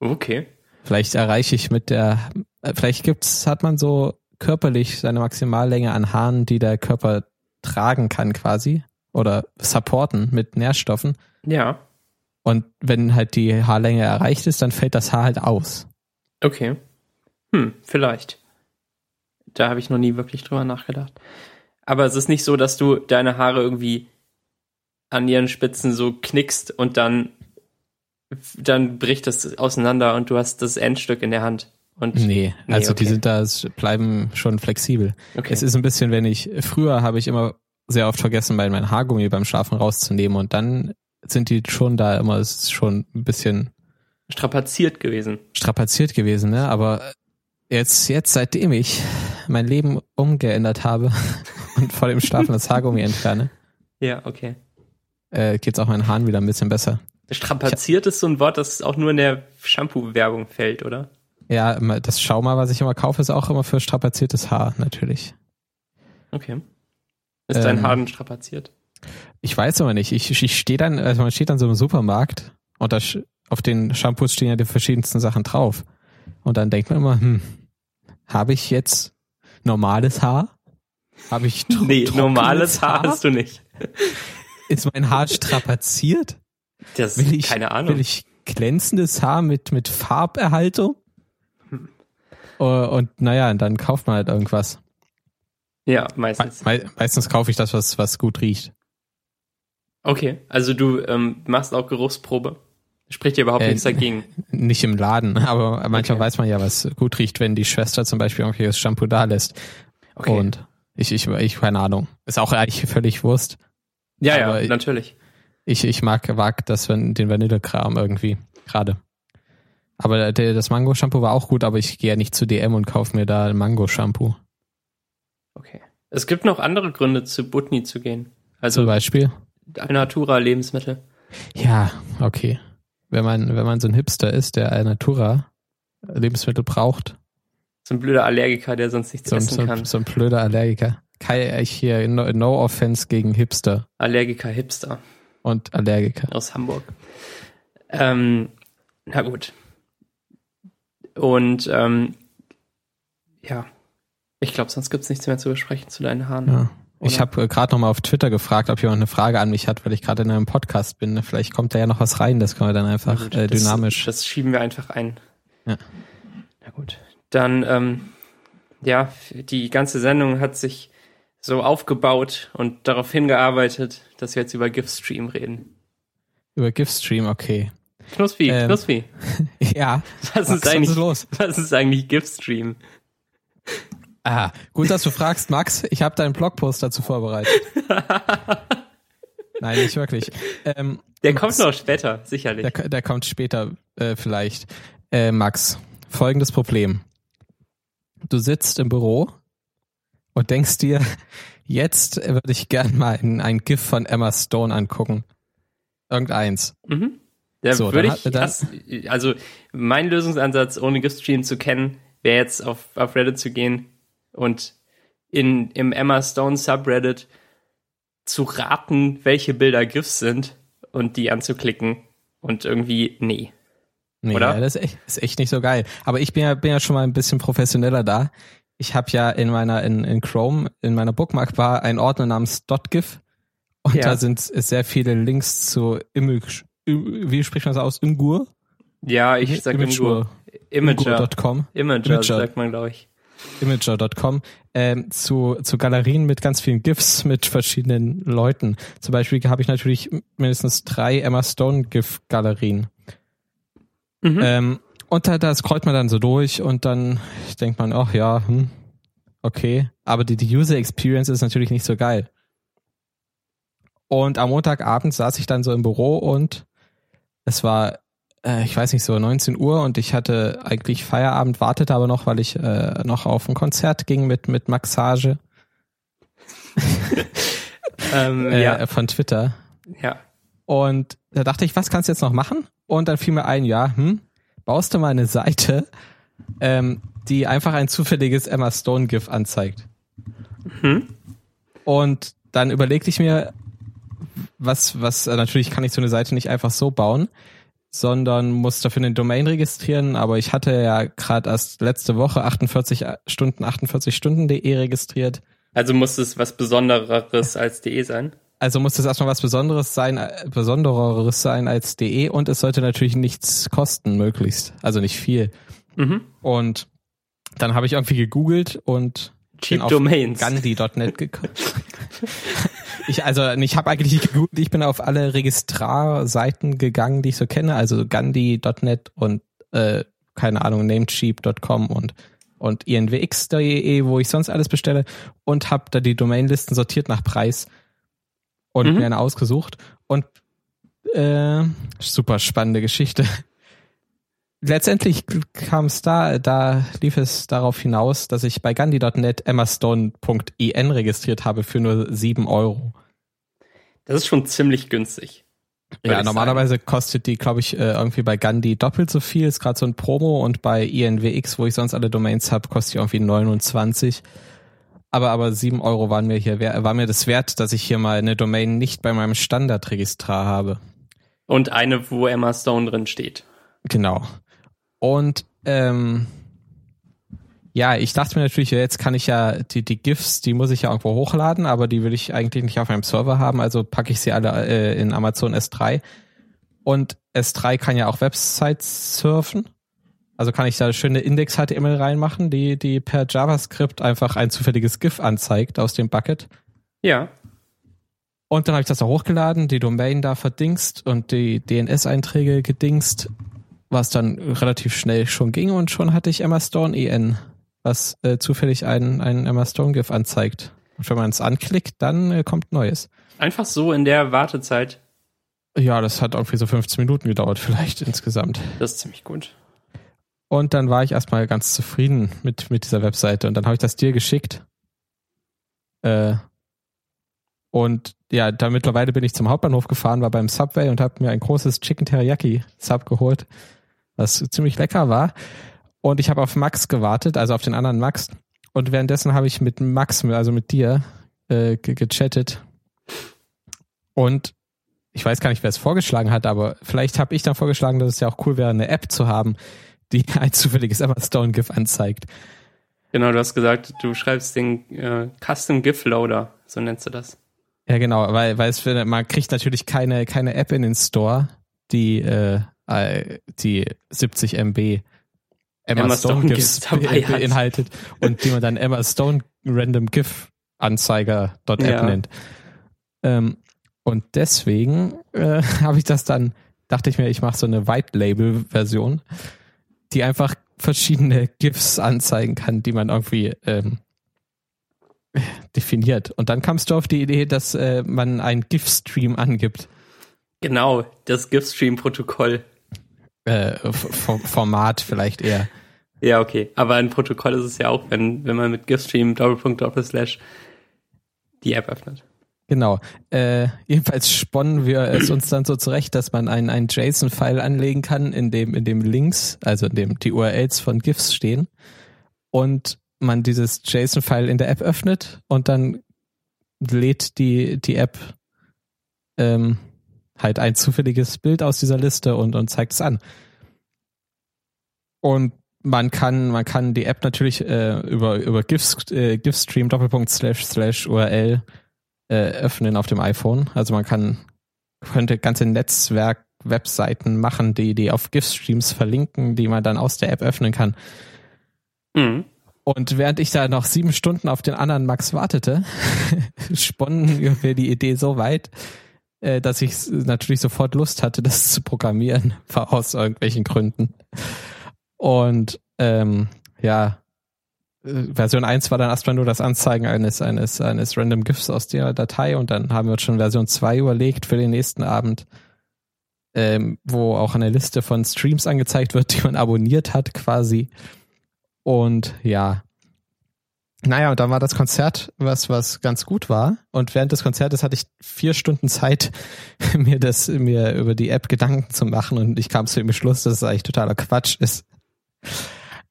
Okay. Vielleicht erreiche ich mit der, äh, vielleicht gibt's, hat man so körperlich seine Maximallänge an Haaren, die der Körper tragen kann quasi oder supporten mit Nährstoffen. Ja, Und wenn halt die Haarlänge erreicht ist, dann fällt das Haar halt aus. okay. Hm, vielleicht. Da habe ich noch nie wirklich drüber nachgedacht. Aber es ist nicht so, dass du deine Haare irgendwie an ihren Spitzen so knickst und dann, dann bricht das auseinander und du hast das Endstück in der Hand. Und Nee, also die okay. sind da, bleiben schon flexibel. okay. Es ist ein bisschen, wenn ich, früher habe ich immer sehr oft vergessen, mein, mein Haargummi beim Schlafen rauszunehmen und dann sind die schon da immer, es ist schon ein bisschen strapaziert gewesen. strapaziert gewesen, ne? Aber jetzt, jetzt seitdem ich mein Leben umgeändert habe und vor dem Schlafen das Haargummi entferne, Ja, okay. äh, geht's auch meinen Haaren wieder ein bisschen besser. Strapaziert ist so ein Wort, das auch nur in der Shampoo-Werbung fällt, oder? Ja, immer- das Schauma, was ich immer kaufe, ist auch immer für strapaziertes Haar, natürlich. Okay. Ist dein Ähm, Haar denn strapaziert? Ich weiß aber nicht. Ich, ich stehe dann, also man steht dann so im Supermarkt und da sch- auf den Shampoos stehen ja die verschiedensten Sachen drauf. Und dann denkt man immer, hm, habe ich jetzt normales Haar? Habe ich Nee, normales Haar hast du nicht. Ist mein Haar strapaziert? Das Will ich, keine Ahnung. will ich glänzendes Haar mit, mit Farberhaltung? Äh, Und naja, dann kauft man halt irgendwas. ja, Me meistens. me meistens kaufe ich das, was, was gut riecht. Okay, also du ähm, machst auch Geruchsprobe. Spricht dir überhaupt Äh, nichts dagegen. Nicht im Laden, aber manchmal Okay. weiß man ja, was gut riecht, wenn die Schwester zum Beispiel irgendwie das Shampoo da lässt. Okay. Und ich, ich, ich, keine Ahnung. Ist auch eigentlich völlig Wurst. ja, ja, aber natürlich. Ich, ich mag, mag das, wenn den Vanillekram irgendwie gerade. Aber der, das Mango-Shampoo war auch gut, aber ich gehe ja nicht zu DM und kaufe mir da ein Mango-Shampoo. Okay. Es gibt noch andere Gründe, zu Butni zu gehen. Zum Also Beispiel. Alnatura Lebensmittel. Ja, okay. Wenn man, wenn man so ein Hipster ist, der Alnatura Lebensmittel braucht, So ein blöder Allergiker, der sonst nichts so, essen so, kann. so ein blöder Allergiker. Kai, ich hier, no, no offense gegen Hipster Allergiker Hipster und Allergiker. aus Hamburg. Ähm, na gut. Und ähm, ja, ich glaube, sonst gibt's nichts mehr zu besprechen zu deinen Haaren. Ja. Ich habe äh, gerade noch mal auf Twitter gefragt, ob jemand eine Frage an mich hat, weil ich gerade in einem Podcast bin. Vielleicht kommt da ja noch was rein, das können wir dann einfach gut, äh, das- dynamisch. Das, schieben wir einfach ein. Ja. Na gut. Dann, ähm, ja, die ganze Sendung hat sich so aufgebaut und darauf hingearbeitet, dass wir jetzt über GIF-Stream reden. Über GIF-Stream, okay. Knuspi, Ähm, Knuspi. Ja, Was Max, ist was eigentlich, los? was ist eigentlich GIF-Stream? Ah, gut, dass du fragst, Max. Ich habe deinen Blogpost dazu vorbereitet. Nein, nicht wirklich. Ähm, Der Max, kommt noch später, sicherlich. Der, der kommt später äh, vielleicht. Äh, Max, folgendes Problem. Du sitzt im Büro und denkst dir, jetzt würde ich gern mal ein, ein GIF von Emma Stone angucken. Irgendeins. Mhm. Da So, würde ich, das, also mein Lösungsansatz, ohne GIF-Stream zu kennen, wäre jetzt auf, auf Reddit zu gehen und in, im Emma Stone Subreddit zu raten, welche Bilder GIFs sind und die anzuklicken und irgendwie, nee. Nee, Oder? Ja, das ist echt, ist echt nicht so geil. Aber ich bin ja, bin ja schon mal ein bisschen professioneller da. Ich habe ja in meiner, in, in Chrome, in meiner Bookmark-Bar einen Ordner namens .gif und Ja. da sind sehr viele Links zu Image, wie spricht man das aus? Imgur? Ja, ich sag Imgur. Imager. Imgur.com. Imager, Imager. sagt man, glaube ich. Imager.com ähm, zu, zu Galerien mit ganz vielen GIFs mit verschiedenen Leuten. Zum Beispiel habe ich natürlich mindestens drei Emma Stone GIF-Galerien. Mhm. Ähm, und da, da scrollt man dann so durch und dann denkt man, ach ja, hm, okay. Aber die, die User Experience ist natürlich nicht so geil. Und am Montagabend saß ich dann so im Büro und es war, äh, ich weiß nicht, so 19 Uhr und ich hatte eigentlich Feierabend, wartete aber noch, weil ich äh, noch auf ein Konzert ging mit, mit Maxage ähm, äh, ja, von Twitter. ja. Und da dachte ich, was kannst du jetzt noch machen? Und dann fiel mir ein, ja, hm, baust du mal eine Seite, ähm, die einfach ein zufälliges Emma Stone GIF anzeigt. Mhm. Und dann überlegte ich mir, was, was, äh, natürlich kann ich so eine Seite nicht einfach so bauen, sondern muss dafür eine Domain registrieren, aber ich hatte ja gerade erst letzte Woche 48 Stunden, 48 Stunden.de registriert. Also muss es was Besondereres als DE sein? Also muss das erstmal was Besonderes sein, äh, Besondereres sein als DE und es sollte natürlich nichts kosten, möglichst. Also nicht viel. Mhm. Und dann habe ich irgendwie gegoogelt und Cheap bin auf Domains. Gandhi.net gekommen. ich, also ich habe eigentlich nicht gegoogelt, ich bin auf alle Registrarseiten gegangen, die ich so kenne, also Gandhi.net und äh, keine Ahnung, namecheap.com und und inwx.de, wo ich sonst alles bestelle und habe da die Domainlisten sortiert nach Preis und Mhm. mir eine ausgesucht und äh, super spannende Geschichte. Letztendlich kam es da, da lief es darauf hinaus, dass ich bei Gandhi.net emmastone.in registriert habe für nur sieben Euro. Das ist schon ziemlich günstig. Ja, normalerweise kostet die, glaube ich, äh, irgendwie bei Gandhi doppelt so viel. Ist gerade so ein Promo und bei INWX, wo ich sonst alle Domains habe, kostet die irgendwie 29. Aber aber sieben Euro waren mir hier war mir das wert, dass ich hier mal eine Domain nicht bei meinem Standardregistrar habe. Und eine, wo Emma Stone drin steht. Genau. Und ähm, ja, ich dachte mir natürlich, jetzt kann ich ja die, die GIFs, die muss ich ja irgendwo hochladen, aber die will ich eigentlich nicht auf meinem Server haben, also packe ich sie alle äh, in Amazon S3. Und S3 kann ja auch Websites surfen. Also kann ich da schöne Index-HTML reinmachen, die, die per JavaScript einfach ein zufälliges GIF anzeigt aus dem Bucket. Ja. Und dann habe ich das da hochgeladen, die Domain da verdingst und die DNS-Einträge gedingst, was dann relativ schnell schon ging und schon hatte ich Emma Stone EN, was äh, zufällig einen, einen Emma Stone GIF anzeigt. Und wenn man es anklickt, dann äh, kommt Neues. Einfach so in der Wartezeit. Ja, das hat irgendwie so 15 Minuten gedauert, vielleicht insgesamt. Das ist ziemlich gut. Und dann war ich erstmal ganz zufrieden mit, mit dieser Webseite. Und dann habe ich das dir geschickt. Äh, und ja, da mittlerweile bin ich zum Hauptbahnhof gefahren, war beim Subway und habe mir ein großes Chicken Teriyaki Sub geholt, was ziemlich lecker war. Und ich habe auf Max gewartet, also auf den anderen Max. Und währenddessen habe ich mit Max, also mit dir, äh, ge gechattet. Und ich weiß gar nicht, wer es vorgeschlagen hat, aber vielleicht habe ich dann vorgeschlagen, dass es ja auch cool wäre, eine App zu haben, die ein zufälliges Emma Stone GIF anzeigt. Genau, du hast gesagt, du schreibst den äh, Custom GIF Loader, so nennst du das. Ja, genau, weil, weil es für, man kriegt natürlich keine, keine App in den Store, die, äh, die 70 MB Emma, Emma Stone, Stone GIFs dabei beinhaltet und die man dann Emma Stone Random GIF Anzeiger.app ja. nennt. Ähm, und deswegen äh, habe ich das dann, dachte ich mir, ich mache so eine White Label Version, die einfach verschiedene GIFs anzeigen kann, die man irgendwie ähm, definiert. Und dann kamst du auf die Idee, dass äh, man einen GIF-Stream angibt. Genau, das GIF-Stream-Protokoll. Äh, Format vielleicht eher. Ja, okay. Aber ein Protokoll ist es ja auch, wenn, wenn man mit GIF-Stream Doppelpunkt Doppelslash die App öffnet. Genau. Äh, jedenfalls sponnen wir es uns dann so zurecht, dass man einen, einen JSON-File anlegen kann, in dem, in dem Links, also in dem die URLs von GIFs stehen. Und man dieses JSON-File in der App öffnet und dann lädt die, die App ähm, halt ein zufälliges Bild aus dieser Liste und, und zeigt es an. Und man kann, man kann die App natürlich äh, über, über GIF, äh, GIFstream Doppelpunkt slash slash URL äh, öffnen auf dem iPhone. Also man kann könnte ganze Netzwerk-Webseiten machen, die, die auf GIF-Streams verlinken, die man dann aus der App öffnen kann. Mhm. Und während ich da noch sieben Stunden auf den anderen Max wartete, sponnen wir die Idee so weit, äh, dass ich natürlich sofort Lust hatte, das zu programmieren, aus irgendwelchen Gründen. Und ähm, ja, Version 1 war dann erstmal nur das Anzeigen eines, eines, eines random GIFs aus der Datei und dann haben wir uns schon Version 2 überlegt für den nächsten Abend, ähm, wo auch eine Liste von Streams angezeigt wird, die man abonniert hat quasi. Und ja. Naja, und dann war das Konzert, was, was ganz gut war. Und während des Konzertes hatte ich vier Stunden Zeit, mir das, mir über die App Gedanken zu machen. Und ich kam zu dem Beschluss, dass es eigentlich totaler Quatsch ist.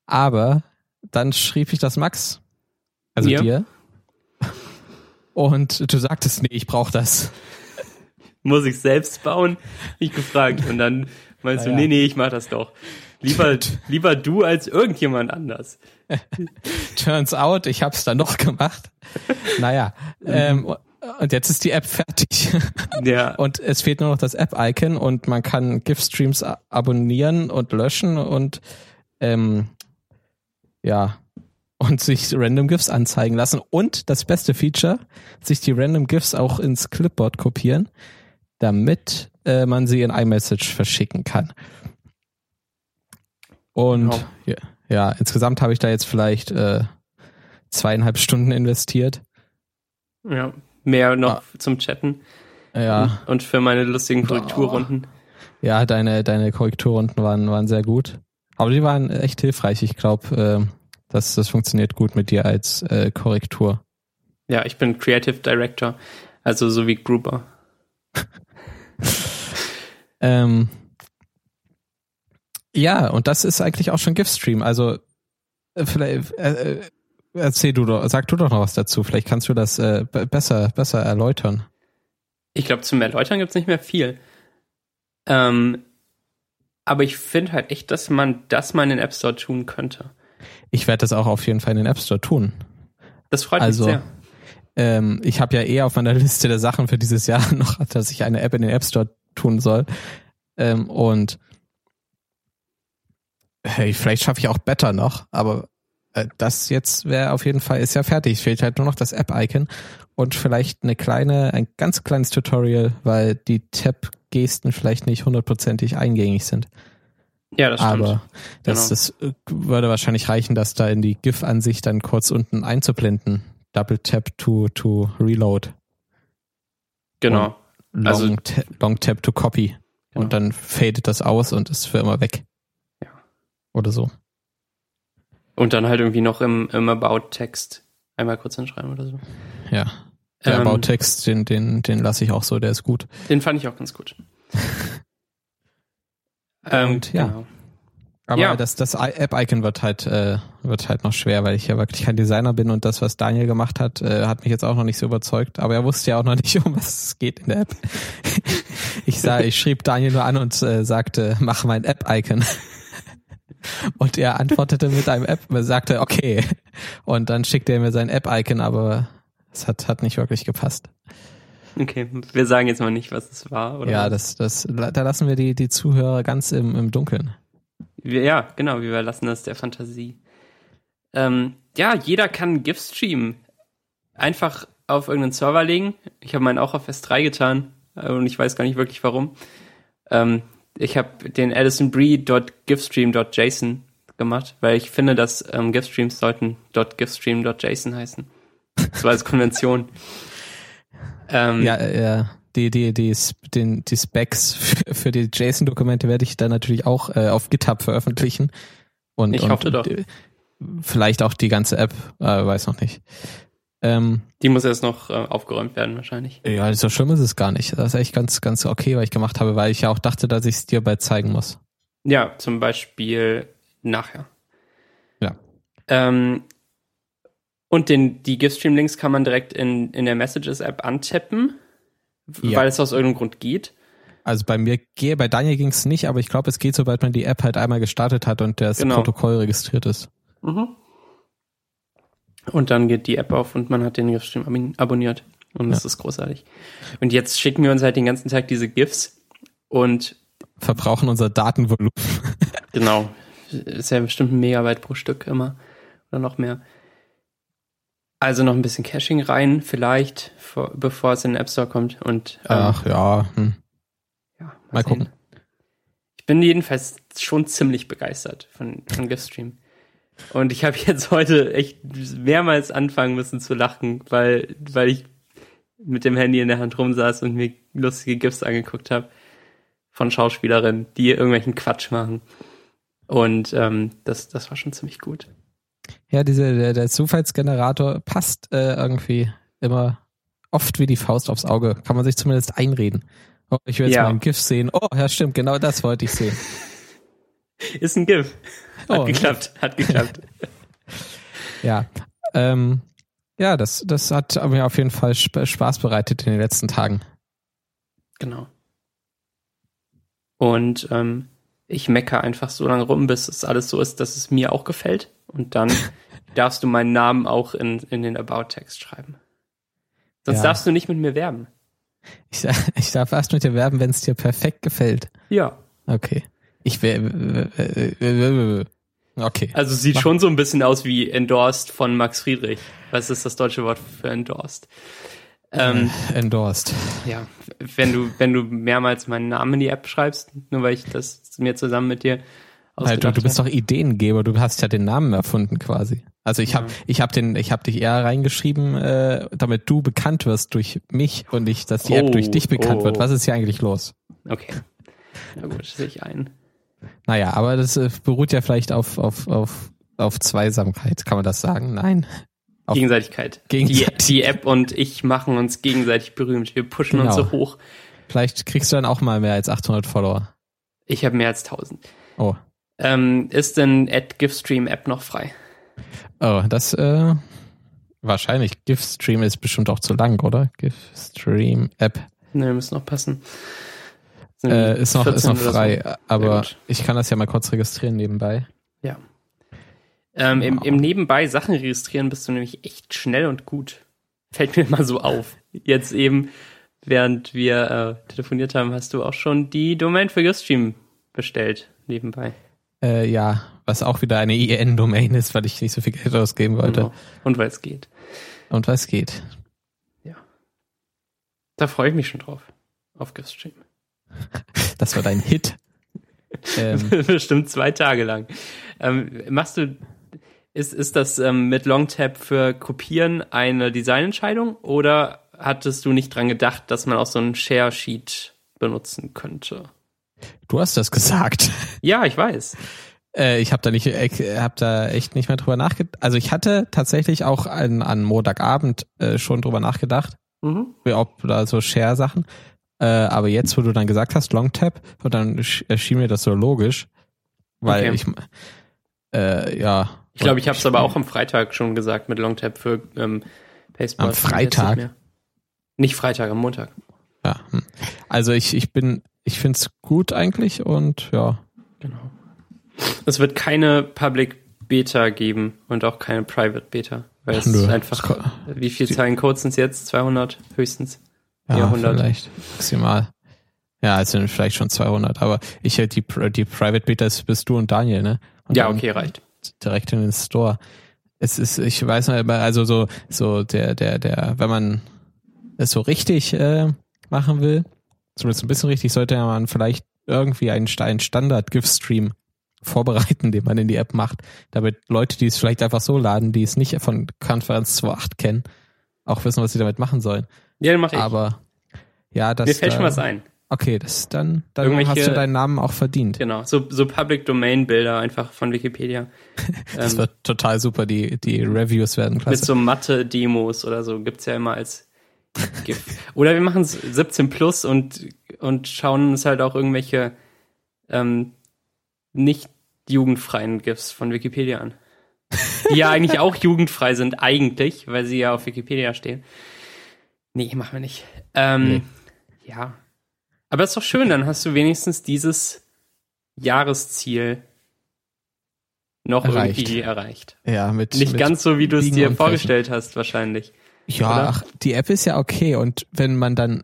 Aber dann schrieb ich das Max, also ja. dir. Und du sagtest, nee, ich brauche das. Muss ich selbst bauen? Ich gefragt. Und dann meinst naja. du, nee, nee, ich mach das doch. Lieber, lieber du als irgendjemand anders. Turns out, ich hab's dann noch gemacht. Naja, ähm, und jetzt ist die App fertig. Ja. Und es fehlt nur noch das App-Icon und man kann GIF-Streams abonnieren und löschen und ähm, ja, und sich Random GIFs anzeigen lassen. Und das beste Feature, sich die Random GIFs auch ins Clipboard kopieren, damit äh, man sie in iMessage verschicken kann. Und genau. ja, ja, insgesamt habe ich da jetzt vielleicht äh, zweieinhalb Stunden investiert. Ja, mehr noch ah. zum Chatten. Ja. Und für meine lustigen Korrekturrunden. Ja, deine, deine Korrekturrunden waren, waren sehr gut. Aber die waren echt hilfreich. Ich glaube, äh, das, das funktioniert gut mit dir als äh, Korrektur. Ja, ich bin Creative Director, also so wie Grouper. ähm, ja, und das ist eigentlich auch schon GIF-Stream. Also äh, vielleicht äh, äh, erzähl du doch, sag du doch noch was dazu. Vielleicht kannst du das äh, besser, besser erläutern. Ich glaube, zum Erläutern gibt's nicht mehr viel. Ähm, aber ich finde halt echt, dass man das mal in den App Store tun könnte. Ich werde das auch auf jeden Fall in den App Store tun. Das freut also, mich sehr. Ähm, ich habe ja eher auf meiner Liste der Sachen für dieses Jahr noch, dass ich eine App in den App Store tun soll. Ähm, und hey, vielleicht schaffe ich auch Better noch, aber das jetzt wäre auf jeden Fall, ist ja fertig. Fehlt halt nur noch das App-Icon und vielleicht eine kleine, ein ganz kleines Tutorial, weil die Tab-Gesten vielleicht nicht hundertprozentig eingängig sind. Ja, das stimmt. Aber das, Genau. das äh, würde wahrscheinlich reichen, das da in die GIF-Ansicht dann kurz unten einzublenden. Double Tap to, to Reload. Genau. Long, Also- ta long Tap to Copy. Genau. Und dann fadet das aus und ist für immer weg. Ja. Oder so. Und dann halt irgendwie noch im, im About-Text einmal kurz hinschreiben oder so. Ja. Der Ähm, About-Text, den, den, den lasse ich auch so, der ist gut. Den fand ich auch ganz gut. ähm, Und ja. Genau. Aber Ja. das, das App-Icon wird halt, äh, wird halt noch schwer, weil ich ja wirklich kein Designer bin und das, was Daniel gemacht hat, äh, hat mich jetzt auch noch nicht so überzeugt. Aber er wusste ja auch noch nicht, um was es geht in der App. ich sah, ich schrieb Daniel nur an und äh, sagte, mach mein App-Icon. Und er antwortete mit einem App, sagte, okay. Und dann schickte er mir sein App-Icon, aber es hat, hat nicht wirklich gepasst. Okay, wir sagen jetzt mal nicht, was es war. Oder Ja, das, das, da lassen wir die, die Zuhörer ganz im, im Dunkeln. Ja, genau, wir überlassen das der Fantasie. Ähm, ja, jeder kann GIF streamen. Einfach auf irgendeinen Server legen. Ich habe meinen auch auf S3 getan äh, und ich weiß gar nicht wirklich warum. Ähm, ich habe den addisonbree.gifstream.json gemacht, weil ich finde, dass ähm, GIF-Streams sollten .gifstream.json heißen. Das war als Konvention. ähm, Ja, äh, die, die, die, S- den, die Specs für, für die JSON-Dokumente werde ich dann natürlich auch äh, auf GitHub veröffentlichen. Und, Ich und, hoffe doch. äh, Vielleicht auch die ganze App, äh, weiß noch nicht. Ähm, Die muss erst noch äh, aufgeräumt werden, wahrscheinlich. ja, so schlimm ist es gar nicht. Das ist echt ganz, ganz okay, was ich gemacht habe, weil ich ja auch dachte, dass ich es dir bald zeigen muss. Ja, zum Beispiel nachher. Ja. Ähm, und den, die GIF-Stream-Links kann man direkt in, in der Messages-App antippen, Ja. weil es aus irgendeinem Grund geht. Also bei mir gehe, bei Daniel ging es nicht, aber ich glaube, es geht, sobald man die App halt einmal gestartet hat und das Genau. Protokoll registriert ist. Und dann geht die App auf und man hat den GIF-Stream abon- abonniert. Und das Ja. ist großartig. Und jetzt schicken wir uns halt den ganzen Tag diese GIFs und Verbrauchen unser Datenvolumen. genau, ist ja bestimmt ein Megabyte pro Stück immer oder noch mehr. Also noch ein bisschen Caching rein, vielleicht, vor, bevor es in den App Store kommt. Und ähm, Ach ja, hm. Ja, Mal sehen. gucken. Ich bin jedenfalls schon ziemlich begeistert von, von GIF-Stream. Und ich habe jetzt heute echt mehrmals anfangen müssen zu lachen, weil, weil ich mit dem Handy in der Hand rumsaß und mir lustige GIFs angeguckt habe von Schauspielerinnen, die irgendwelchen Quatsch machen. Und ähm, das, das war schon ziemlich gut. Ja, diese, der, der Zufallsgenerator passt äh, irgendwie immer oft wie die Faust aufs Auge. Kann man sich zumindest einreden. Oh, ich will jetzt Ja. mal ein GIF sehen. Oh, ja, stimmt, genau das wollte ich sehen. Ist ein GIF. Hat Oh, geklappt, hat geklappt. Ja. Ähm, ja, das, das hat mir auf jeden Fall Sp Spaß bereitet in den letzten Tagen. Genau. Und ähm, ich mecker einfach so lange rum, bis es alles so ist, dass es mir auch gefällt. Und dann darfst du meinen Namen auch in, in den About-Text schreiben. Sonst Ja. darfst du nicht mit mir werben. Ich, ich darf erst mit dir werben, wenn es dir perfekt gefällt. Ja. Okay. Ich will. Okay. Also sieht Mach- schon so ein bisschen aus wie endorsed von Max Friedrich. Was ist das deutsche Wort für endorsed? Ähm, Endorsed. ja, wenn du, wenn du mehrmals meinen Namen in die App schreibst, nur weil ich das mir zusammen mit dir Halt, du, bist habe. doch Ideengeber, du hast ja den Namen erfunden quasi. Also ich habe Ja. ich hab den ich habe dich eher reingeschrieben, äh, damit du bekannt wirst durch mich und nicht, dass die App Oh, durch dich bekannt oh. wird. Was ist hier eigentlich los? Okay. Na gut, sehe ich ein. Naja, aber das äh, beruht ja vielleicht auf auf auf auf Zweisamkeit, kann man das sagen? Nein. Auf- Gegenseitigkeit. Gegenseitig- Die, die App und ich machen uns gegenseitig berühmt. Wir pushen uns Genau. so hoch. Vielleicht kriegst du dann auch mal mehr als 800 Follower. Ich habe mehr als 1000. Oh. Ähm, ist denn AdGiftStream App noch frei? Oh, das äh, wahrscheinlich GIF-Stream ist bestimmt auch zu lang, oder? GIF-Stream-App Ne, muss noch passen. Äh, ist noch, ist 14 noch oder so. frei, aber ich kann das ja mal kurz registrieren nebenbei. Ja. Ähm, im, Im Nebenbei Sachen registrieren bist du nämlich echt schnell und gut. Fällt mir mal so auf. Jetzt eben, während wir äh, telefoniert haben, hast du auch schon die Domain für GiftStream bestellt, nebenbei. Äh, ja, was auch wieder eine IN-Domain ist, weil ich nicht so viel Geld ausgeben wollte. Genau. Und weil es geht. Und weil es geht. Ja. Da freue ich mich schon drauf. Auf GiftStream. Das war dein Hit. ähm. Bestimmt zwei Tage lang. Ähm, machst du, ist, ist das ähm, mit Longtap für Kopieren eine Designentscheidung oder hattest du nicht dran gedacht, dass man auch so ein Share-Sheet benutzen könnte? Du hast das gesagt. Ja, ich weiß. Äh, ich habe da nicht, äh, habe da echt nicht mehr drüber nachgedacht. Also ich hatte tatsächlich auch an, an Montagabend äh, schon drüber nachgedacht, mhm. ob da so Share-Sachen. Äh, aber jetzt, wo du dann gesagt hast, Longtap, und dann erschien mir das so logisch, weil okay. ich, äh, ja. Ich glaube, ich habe es aber auch am Freitag schon gesagt mit Longtap für ähm, Pasteball. Am Freitag? Nicht, nicht, Freitag, am Montag. Ja, hm. also ich, ich bin, ich find's gut eigentlich und ja. Genau. Es wird keine Public Beta geben und auch keine Private Beta, weil es Nö, einfach, wie viel Zeilen Codes sind es jetzt? 200 höchstens? Ja, 100. vielleicht maximal. Ja, es sind vielleicht schon 200, aber ich die, die Private Betas bist du und Daniel, ne? Und ja, okay, reicht. Direkt in den Store. Es ist, ich weiß nicht, also so, so der, der, der, wenn man es so richtig äh, machen will, zumindest ein bisschen richtig, sollte man vielleicht irgendwie einen, einen Standard-GIF-Stream vorbereiten, den man in die App macht, damit Leute, die es vielleicht einfach so laden, die es nicht von Konferenz 2.8 kennen, auch wissen, was sie damit machen sollen. Ja, dann mach ich. Aber ja, das. Mir fällt schon was ein. Okay, das dann, dann hast du deinen Namen auch verdient. Genau, so, so Public Domain Bilder einfach von Wikipedia. das ähm, wird total super, die, die Reviews werden klasse. Mit so Mathe-Demos oder so gibt's ja immer als GIF. oder wir machen es 17 plus und, und schauen uns halt auch irgendwelche ähm, nicht jugendfreien GIFs von Wikipedia an. Die ja eigentlich auch jugendfrei sind, eigentlich, weil sie ja auf Wikipedia stehen. Nee, machen wir nicht. Ähm, nee. Ja. Aber ist doch schön, dann hast du wenigstens dieses Jahresziel noch erreicht. irgendwie erreicht. Ja, mit. Nicht mit ganz so, wie du es dir vorgestellt hast, wahrscheinlich. Ja, ach, die App ist ja okay und wenn man dann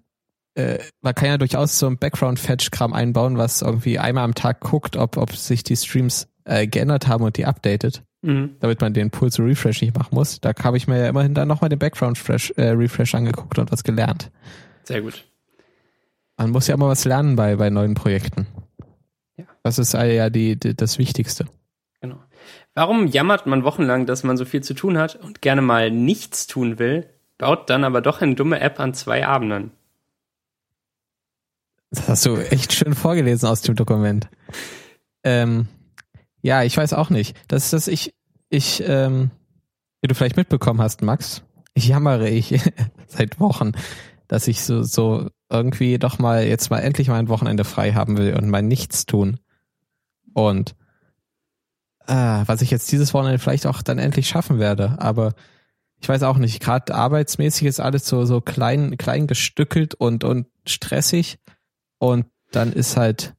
äh, man kann ja durchaus so ein Background-Fetch-Kram einbauen, was irgendwie einmal am Tag guckt, ob, ob sich die Streams äh, geändert haben und die updatet, mhm. damit man den Pulse Refresh nicht machen muss. Da habe ich mir ja immerhin dann nochmal den Background-Refresh äh, Refresh angeguckt und was gelernt. Sehr gut. Man muss ja immer was lernen bei, bei neuen Projekten. Ja. Das ist ja die, die, das Wichtigste. Genau. Warum jammert man wochenlang, dass man so viel zu tun hat und gerne mal nichts tun will, baut dann aber doch eine dumme App an zwei Abenden? Das hast du echt schön vorgelesen aus dem Dokument. Ähm, ja, ich weiß auch nicht. Das ist das, ich, ich, ähm, wie du vielleicht mitbekommen hast, Max, ich jammere ich seit Wochen, dass ich so, so irgendwie doch mal jetzt mal endlich mal ein Wochenende frei haben will und mal nichts tun. Und äh, was ich jetzt dieses Wochenende vielleicht auch dann endlich schaffen werde, aber ich weiß auch nicht, gerade arbeitsmäßig ist alles so, so klein, klein gestückelt und, und stressig. Und dann ist halt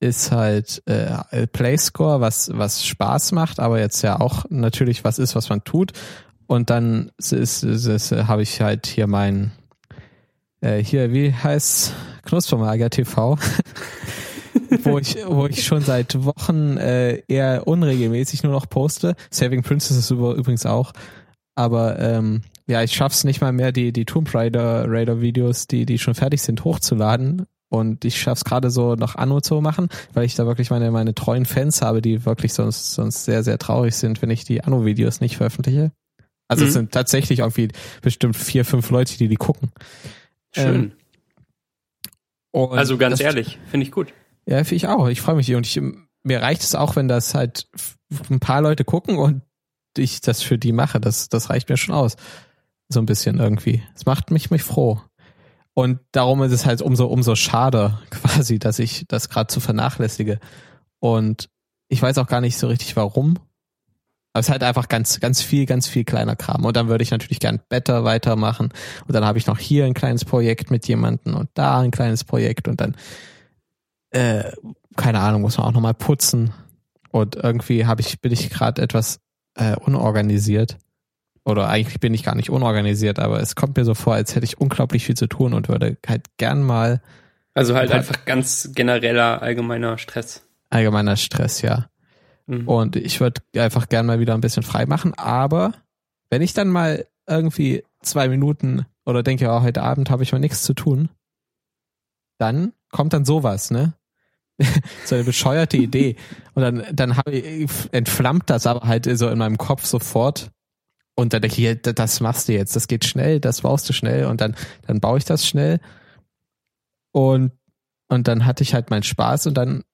ist halt äh, Playscore, was was Spaß macht, aber jetzt ja auch natürlich was ist, was man tut. Und dann ist, ist, ist, habe ich halt hier mein äh, hier wie heißt Knuspermager TV, wo ich wo ich schon seit Wochen äh, eher unregelmäßig nur noch poste. Saving Princess ist übrigens auch, aber ähm, ja, ich schaff's nicht mal mehr, die, die Tomb Raider, Raider Videos, die, die schon fertig sind, hochzuladen. Und ich schaff's gerade so noch Anno zu machen, weil ich da wirklich meine, meine treuen Fans habe, die wirklich sonst, sonst sehr, sehr traurig sind, wenn ich die Anno-Videos nicht veröffentliche. Also mhm. es sind tatsächlich irgendwie bestimmt vier, fünf Leute, die die gucken. Schön. Ähm, also ganz ehrlich, finde ich gut. Ja, finde ich auch. Ich freue mich. Und ich, mir reicht es auch, wenn das halt ein paar Leute gucken und ich das für die mache. Das, das reicht mir schon aus. So ein bisschen irgendwie. Es macht mich, mich froh. Und darum ist es halt umso, umso schade quasi, dass ich das gerade zu vernachlässige. Und ich weiß auch gar nicht so richtig warum. Aber es ist halt einfach ganz, ganz viel, ganz viel kleiner Kram. Und dann würde ich natürlich gern Better weitermachen. Und dann habe ich noch hier ein kleines Projekt mit jemandem und da ein kleines Projekt und dann, äh, keine Ahnung, muss man auch nochmal putzen. Und irgendwie habe ich, bin ich gerade etwas äh, unorganisiert oder eigentlich bin ich gar nicht unorganisiert, aber es kommt mir so vor, als hätte ich unglaublich viel zu tun und würde halt gern mal. Also halt einfach ganz genereller allgemeiner Stress. Allgemeiner Stress, ja. Mhm. Und ich würde einfach gern mal wieder ein bisschen frei machen. Aber wenn ich dann mal irgendwie zwei Minuten oder denke, oh, heute Abend habe ich mal nichts zu tun, dann kommt dann sowas, ne? so eine bescheuerte Idee. Und dann, dann habe ich, entflammt das aber halt so in meinem Kopf sofort. Und dann denke ich, das machst du jetzt, das geht schnell, das baust du schnell und dann, dann baue ich das schnell. Und, und dann hatte ich halt meinen Spaß und dann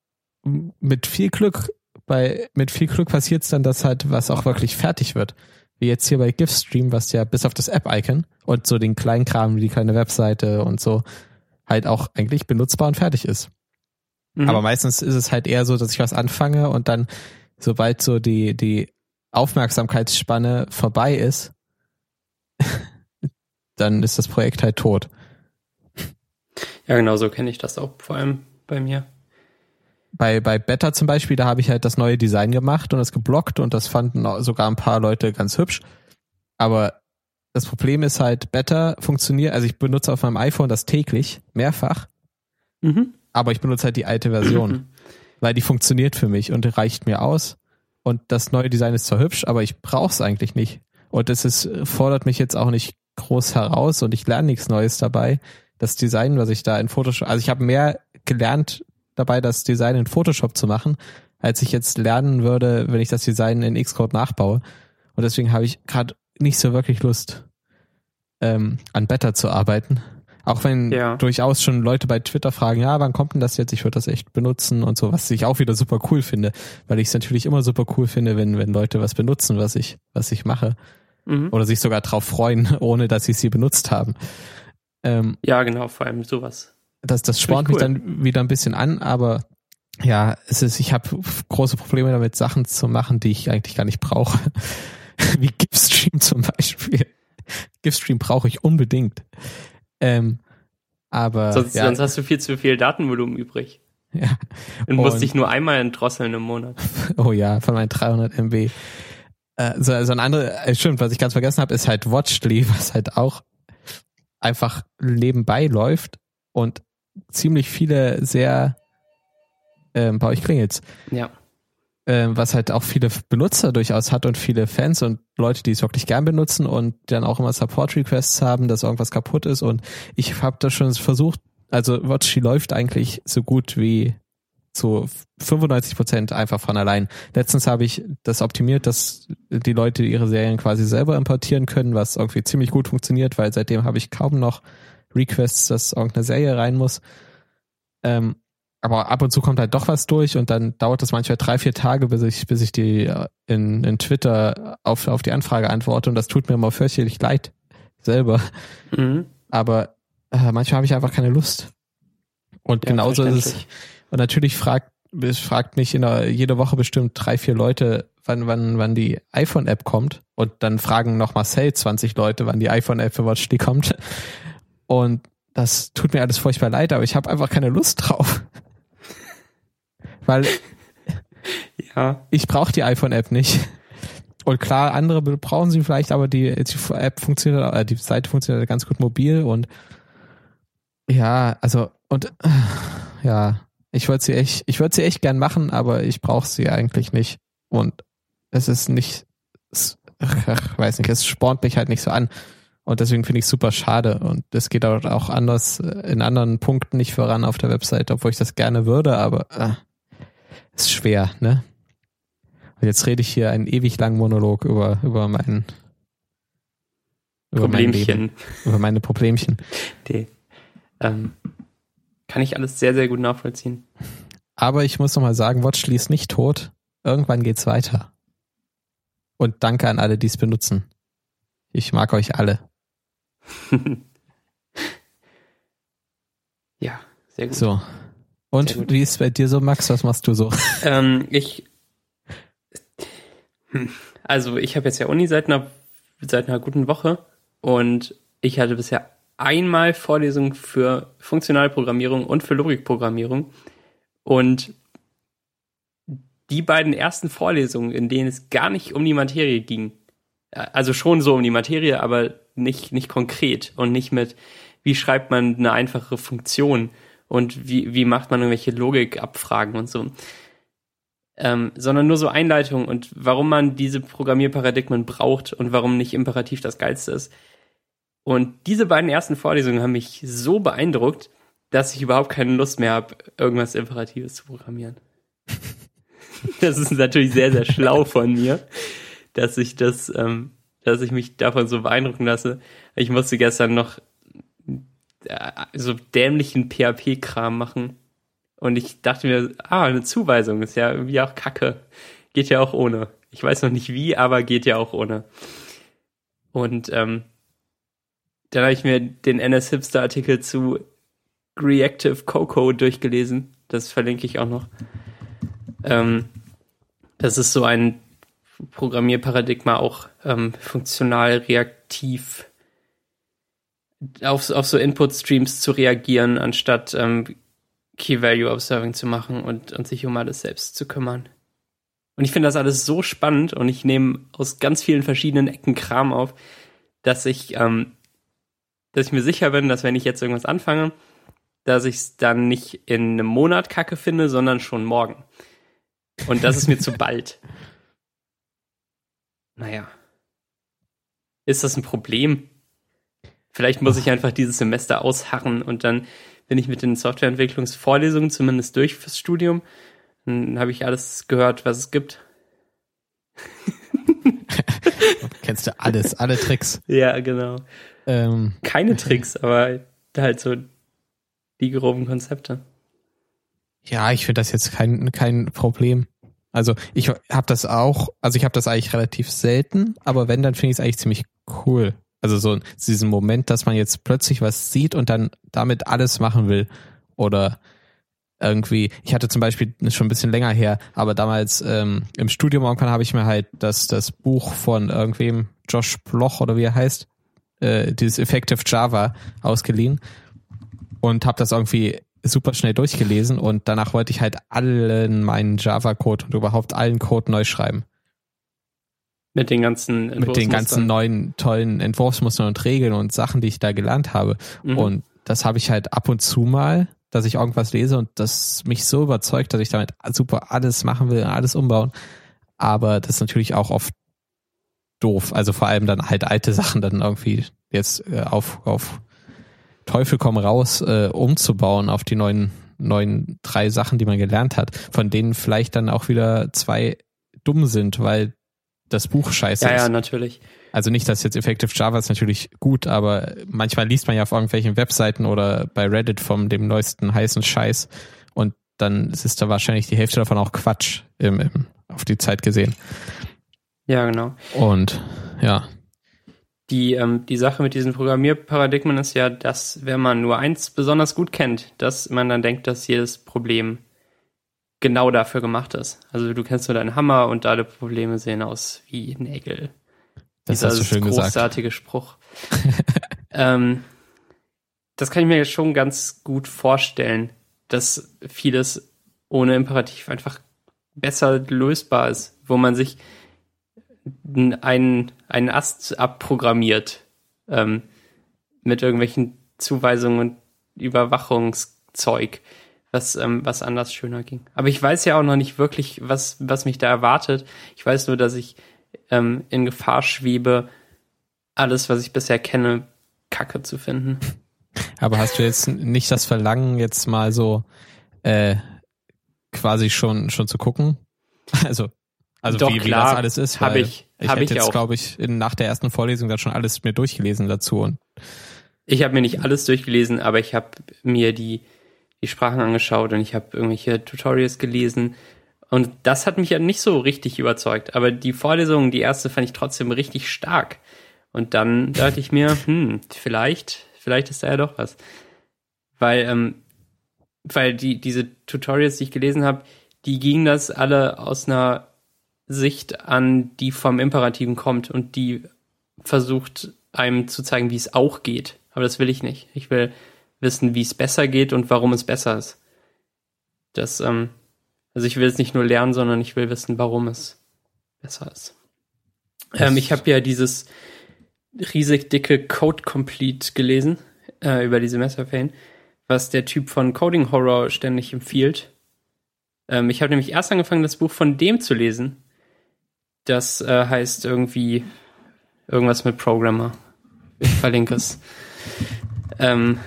mit viel Glück, bei, mit viel Glück passiert es dann, dass halt was auch wirklich fertig wird. Wie jetzt hier bei GIF-Stream, was ja bis auf das App-Icon und so den kleinen Kram wie die kleine Webseite und so halt auch eigentlich benutzbar und fertig ist. Mhm. Aber meistens ist es halt eher so, dass ich was anfange und dann, sobald so die, die Aufmerksamkeitsspanne vorbei ist, dann ist das Projekt halt tot. Ja, genau, so kenne ich das auch vor allem bei mir. Bei, bei Beta zum Beispiel, da habe ich halt das neue Design gemacht und es geblockt und das fanden sogar ein paar Leute ganz hübsch. Aber das Problem ist halt, Beta funktioniert, also ich benutze auf meinem iPhone das täglich, mehrfach. Mhm. Aber ich benutze halt die alte Version, weil die funktioniert für mich und reicht mir aus. Und das neue Design ist zwar hübsch, aber ich brauche es eigentlich nicht. Und es ist, fordert mich jetzt auch nicht groß heraus und ich lerne nichts Neues dabei. Das Design, was ich da in Photoshop, also ich habe mehr gelernt dabei, das Design in Photoshop zu machen, als ich jetzt lernen würde, wenn ich das Design in Xcode nachbaue. Und deswegen habe ich gerade nicht so wirklich Lust, ähm, an Better zu arbeiten. Auch wenn ja. durchaus schon Leute bei Twitter fragen, ja, wann kommt denn das jetzt? Ich würde das echt benutzen und so, was ich auch wieder super cool finde, weil ich es natürlich immer super cool finde, wenn, wenn Leute was benutzen, was ich, was ich mache. Mhm. Oder sich sogar drauf freuen, ohne dass sie sie benutzt haben. Ähm, ja, genau, vor allem sowas. Das, das spornt cool. mich dann wieder ein bisschen an, aber ja, es ist, ich habe große Probleme damit, Sachen zu machen, die ich eigentlich gar nicht brauche. Wie GIF-Stream zum Beispiel. GIF-Stream brauche ich unbedingt. Ähm, aber sonst, ja. sonst hast du viel zu viel Datenvolumen übrig. Ja. Und, und musst dich nur einmal entdrosseln im Monat. Oh ja, von meinen 300 MB. Äh, so, so ein anderes, äh, stimmt, was ich ganz vergessen habe, ist halt Watchly, was halt auch einfach nebenbei läuft und ziemlich viele sehr ähm, bei euch klingelt's. Ja äh, was halt auch viele Benutzer durchaus hat und viele Fans und Leute, die es wirklich gern benutzen und dann auch immer Support-Requests haben, dass irgendwas kaputt ist. Und ich habe da schon versucht, also Watchy läuft eigentlich so gut wie zu 95 Prozent einfach von allein. Letztens habe ich das optimiert, dass die Leute ihre Serien quasi selber importieren können, was irgendwie ziemlich gut funktioniert, weil seitdem habe ich kaum noch Requests, dass irgendeine Serie rein muss. Ähm, aber ab und zu kommt halt doch was durch und dann dauert es manchmal drei, vier Tage, bis ich, bis ich die äh, in, in Twitter auf, auf die Anfrage antworte und das tut mir immer fürchterlich leid selber. Mhm. Aber äh, manchmal habe ich einfach keine Lust. Und ja, genauso ist es. Und natürlich fragt, fragt mich in der, jede Woche bestimmt drei, vier Leute, wann, wann, wann die iPhone-App kommt. Und dann fragen noch Marcel 20 Leute, wann die iPhone-App für Watch die kommt. Und das tut mir alles furchtbar leid, aber ich habe einfach keine Lust drauf. Weil ja. ich brauche die iPhone-App nicht. Und klar, andere brauchen sie vielleicht, aber die, die App funktioniert, äh, die Seite funktioniert ganz gut mobil und ja, also und äh, ja, ich wollte sie echt, ich würde sie echt gern machen, aber ich brauche sie eigentlich nicht. Und es ist nicht, es, ach, weiß nicht, es spornt mich halt nicht so an. Und deswegen finde ich es super schade. Und es geht auch anders äh, in anderen Punkten nicht voran auf der Website, obwohl ich das gerne würde, aber äh, ist schwer, ne? Und jetzt rede ich hier einen ewig langen Monolog über, über meinen über Problemchen. Mein über meine Problemchen. Die, ähm, kann ich alles sehr, sehr gut nachvollziehen. Aber ich muss nochmal sagen, Watchly ist nicht tot. Irgendwann geht's weiter. Und danke an alle, die es benutzen. Ich mag euch alle. ja, sehr gut. So, und wie ist es bei dir so, Max? Was machst du so? Ähm, ich, also ich habe jetzt ja Uni seit einer, seit einer guten Woche und ich hatte bisher einmal Vorlesungen für Funktionalprogrammierung und für Logikprogrammierung und die beiden ersten Vorlesungen, in denen es gar nicht um die Materie ging, also schon so um die Materie, aber nicht, nicht konkret und nicht mit, wie schreibt man eine einfache Funktion, und wie, wie macht man irgendwelche Logikabfragen und so. ähm, sondern nur so Einleitungen und warum man diese Programmierparadigmen braucht und warum nicht imperativ das Geilste ist. Und diese beiden ersten Vorlesungen haben mich so beeindruckt, dass ich überhaupt keine Lust mehr habe, irgendwas Imperatives zu programmieren. das ist natürlich sehr, sehr schlau von mir, dass ich das, ähm, dass ich mich davon so beeindrucken lasse. Ich musste gestern noch so dämlichen PHP-Kram machen und ich dachte mir, ah, eine Zuweisung ist ja irgendwie auch kacke. Geht ja auch ohne. Ich weiß noch nicht wie, aber geht ja auch ohne. Und ähm, dann habe ich mir den NS Hipster Artikel zu Reactive Coco durchgelesen. Das verlinke ich auch noch. Ähm, das ist so ein Programmierparadigma, auch ähm, funktional reaktiv auf, auf so Input-Streams zu reagieren, anstatt ähm, Key-Value-Observing zu machen und, und sich um alles selbst zu kümmern. Und ich finde das alles so spannend und ich nehme aus ganz vielen verschiedenen Ecken Kram auf, dass ich, ähm, dass ich mir sicher bin, dass wenn ich jetzt irgendwas anfange, dass ich es dann nicht in einem Monat kacke finde, sondern schon morgen. Und das ist mir zu bald. Naja. Ist das ein Problem? Vielleicht muss ich einfach dieses Semester ausharren und dann bin ich mit den Softwareentwicklungsvorlesungen zumindest durch fürs Studium. Dann habe ich alles gehört, was es gibt. Kennst du alles, alle Tricks. Ja, genau. Ähm, Keine Tricks, aber halt so die groben Konzepte. Ja, ich finde das jetzt kein, kein Problem. Also ich habe das auch, also ich habe das eigentlich relativ selten, aber wenn, dann finde ich es eigentlich ziemlich cool. Also so diesen Moment, dass man jetzt plötzlich was sieht und dann damit alles machen will. Oder irgendwie, ich hatte zum Beispiel schon ein bisschen länger her, aber damals ähm, im Studium irgendwann habe ich mir halt das, das Buch von irgendwem, Josh Bloch oder wie er heißt, äh, dieses Effective Java ausgeliehen und habe das irgendwie super schnell durchgelesen und danach wollte ich halt allen meinen Java-Code und überhaupt allen Code neu schreiben. Mit den ganzen Mit den ganzen neuen tollen Entwurfsmustern und Regeln und Sachen, die ich da gelernt habe. Mhm. Und das habe ich halt ab und zu mal, dass ich irgendwas lese und das mich so überzeugt, dass ich damit super alles machen will, alles umbauen. Aber das ist natürlich auch oft doof. Also vor allem dann halt alte Sachen dann irgendwie jetzt äh, auf, auf Teufel komm raus äh, umzubauen auf die neuen, neuen drei Sachen, die man gelernt hat, von denen vielleicht dann auch wieder zwei dumm sind, weil das Buch scheiße ja, ist. Ja, natürlich. Also nicht, dass jetzt Effective Java ist natürlich gut, aber manchmal liest man ja auf irgendwelchen Webseiten oder bei Reddit vom dem neuesten heißen Scheiß und dann ist da wahrscheinlich die Hälfte davon auch Quatsch im, im, auf die Zeit gesehen. Ja, genau. Und ja. Die, ähm, die Sache mit diesen Programmierparadigmen ist ja, dass wenn man nur eins besonders gut kennt, dass man dann denkt, dass jedes Problem genau dafür gemacht ist. Also du kennst nur deinen Hammer und alle Probleme sehen aus wie Nägel. Das Dieser hast du schön großartige gesagt. Spruch. ähm, das kann ich mir schon ganz gut vorstellen, dass vieles ohne Imperativ einfach besser lösbar ist, wo man sich einen, einen Ast abprogrammiert ähm, mit irgendwelchen Zuweisungen und Überwachungszeug was, ähm, was anders schöner ging. Aber ich weiß ja auch noch nicht wirklich, was, was mich da erwartet. Ich weiß nur, dass ich ähm, in Gefahr schwebe, alles, was ich bisher kenne, Kacke zu finden. Aber hast du jetzt nicht das Verlangen, jetzt mal so äh, quasi schon schon zu gucken? Also also Doch, wie, klar, wie das alles ist. Habe ich. Ich hab hätte ich jetzt, glaube ich, in, nach der ersten Vorlesung da schon alles mir durchgelesen dazu. Und ich habe mir nicht alles durchgelesen, aber ich habe mir die die Sprachen angeschaut und ich habe irgendwelche Tutorials gelesen. Und das hat mich ja nicht so richtig überzeugt. Aber die Vorlesung, die erste, fand ich trotzdem richtig stark. Und dann dachte ich mir, hm, vielleicht, vielleicht ist da ja doch was. Weil, ähm, weil die, diese Tutorials, die ich gelesen habe, die gingen das alle aus einer Sicht an, die vom Imperativen kommt und die versucht, einem zu zeigen, wie es auch geht. Aber das will ich nicht. Ich will wissen, wie es besser geht und warum es besser ist. Das, ähm, also ich will es nicht nur lernen, sondern ich will wissen, warum es besser ist. Ähm, ich habe ja dieses riesig dicke Code Complete gelesen äh, über die Semesterferien, was der Typ von Coding Horror ständig empfiehlt. Ähm, ich habe nämlich erst angefangen, das Buch von dem zu lesen. Das äh, heißt irgendwie irgendwas mit Programmer. Ich verlinke es. Ähm,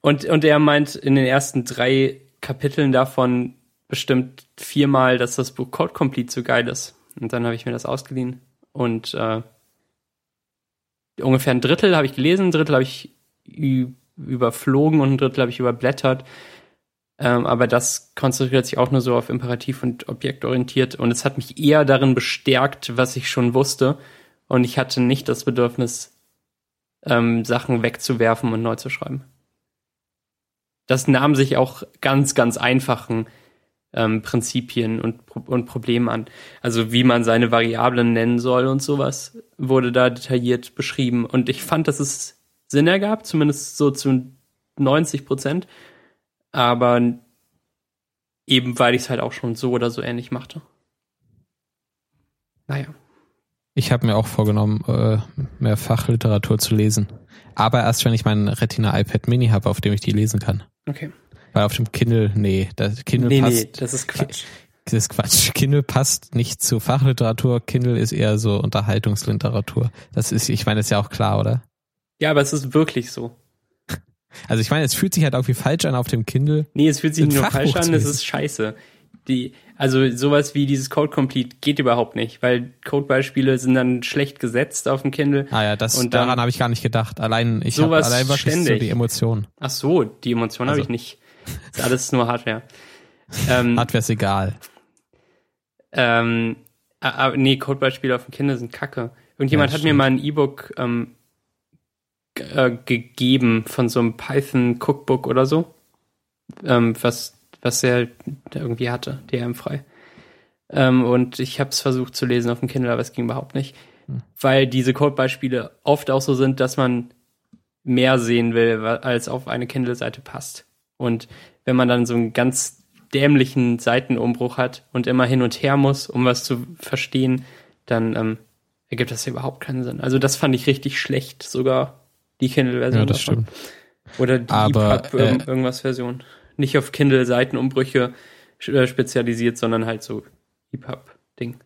und, und er meint in den ersten drei Kapiteln davon bestimmt viermal, dass das Buch Code Complete so geil ist. Und dann habe ich mir das ausgeliehen und äh, ungefähr ein Drittel habe ich gelesen, ein Drittel habe ich überflogen und ein Drittel habe ich überblättert. Ähm, aber das konzentriert sich auch nur so auf Imperativ und objektorientiert und es hat mich eher darin bestärkt, was ich schon wusste. Und ich hatte nicht das Bedürfnis, ähm, Sachen wegzuwerfen und neu zu schreiben. Das nahm sich auch ganz, ganz einfachen ähm, Prinzipien und, und Problemen an. Also wie man seine Variablen nennen soll und sowas wurde da detailliert beschrieben. Und ich fand, dass es Sinn ergab, zumindest so zu 90 Prozent. Aber eben weil ich es halt auch schon so oder so ähnlich machte. Naja. Ich habe mir auch vorgenommen, äh, mehr Fachliteratur zu lesen. Aber erst, wenn ich mein Retina iPad Mini habe, auf dem ich die lesen kann. Okay. Weil auf dem Kindle, nee, das Kindle nee, passt. Nee, das ist Quatsch. Das ist Quatsch. Kindle passt nicht zu Fachliteratur. Kindle ist eher so Unterhaltungsliteratur. Das ist, ich meine, das ist ja auch klar, oder? Ja, aber es ist wirklich so. Also ich meine, es fühlt sich halt irgendwie falsch an auf dem Kindle. Nee, es fühlt sich nur falsch an, es ist scheiße. Die, also sowas wie dieses Code Complete geht überhaupt nicht, weil Codebeispiele sind dann schlecht gesetzt auf dem Kindle. Ah ja, das Und daran dann- habe ich gar nicht gedacht. Allein ich habe Sowas allein so ständig. die Emotion. Ach so, die Emotion habe Also- ich nicht. Das ist alles nur Hardware. ähm, Hardware ist egal. Ähm, ah, nee, Codebeispiele auf dem Kindle sind kacke. Irgendjemand Ja, hat mir mal ein E-Book ähm, äh, gegeben von so einem Python Cookbook oder so, ähm, was, was er irgendwie hatte, DRM-frei. Ähm, und ich habe es versucht zu lesen auf dem Kindle, aber es ging überhaupt nicht. Weil diese Codebeispiele oft auch so sind, dass man mehr sehen will, als auf eine Kindle-Seite passt. Und wenn man dann so einen ganz dämlichen Seitenumbruch hat und immer hin und her muss, um was zu verstehen, dann ähm, ergibt das ja überhaupt keinen Sinn. Also das fand ich richtig schlecht, sogar die Kindle-Version. Ja, das davon. stimmt. Oder die Aber, EPUB äh, irgendwas Version. Nicht auf Kindle-Seitenumbrüche äh, spezialisiert, sondern halt so EPUB-Ding.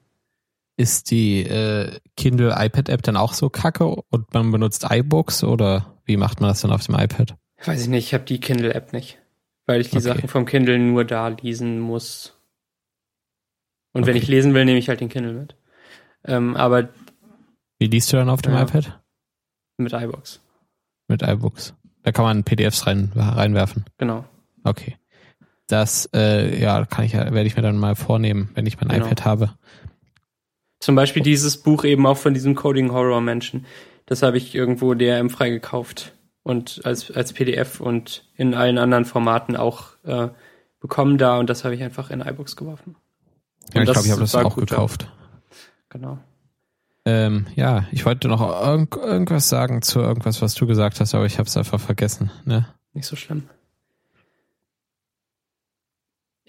Ist die äh, Kindle iPad App dann auch so kacke und man benutzt iBooks oder wie macht man das dann auf dem iPad? Weiß ich nicht, ich habe die Kindle-App nicht. Weil ich die Okay. Sachen vom Kindle nur da lesen muss. Und wenn Okay. ich lesen will, nehme ich halt den Kindle mit. Ähm, aber Wie liest du dann auf dem Ja. iPad? mit iBox. Mit iBooks. Da kann man PDFs rein, reinwerfen. Genau. Okay. Das, äh, ja, kann ich, werde ich mir dann mal vornehmen, wenn ich mein Genau. iPad habe. Zum Beispiel dieses Buch eben auch von diesem Coding Horror Menschen. Das habe ich irgendwo DRM frei gekauft und als, als PDF und in allen anderen Formaten auch äh, bekommen da und das habe ich einfach in iBooks geworfen. Ja, ich glaube, ich habe das auch gekauft. Genau. Ähm, ja, ich wollte noch irg irgendwas sagen zu irgendwas, was du gesagt hast, aber ich habe es einfach vergessen. Ne? Nicht so schlimm.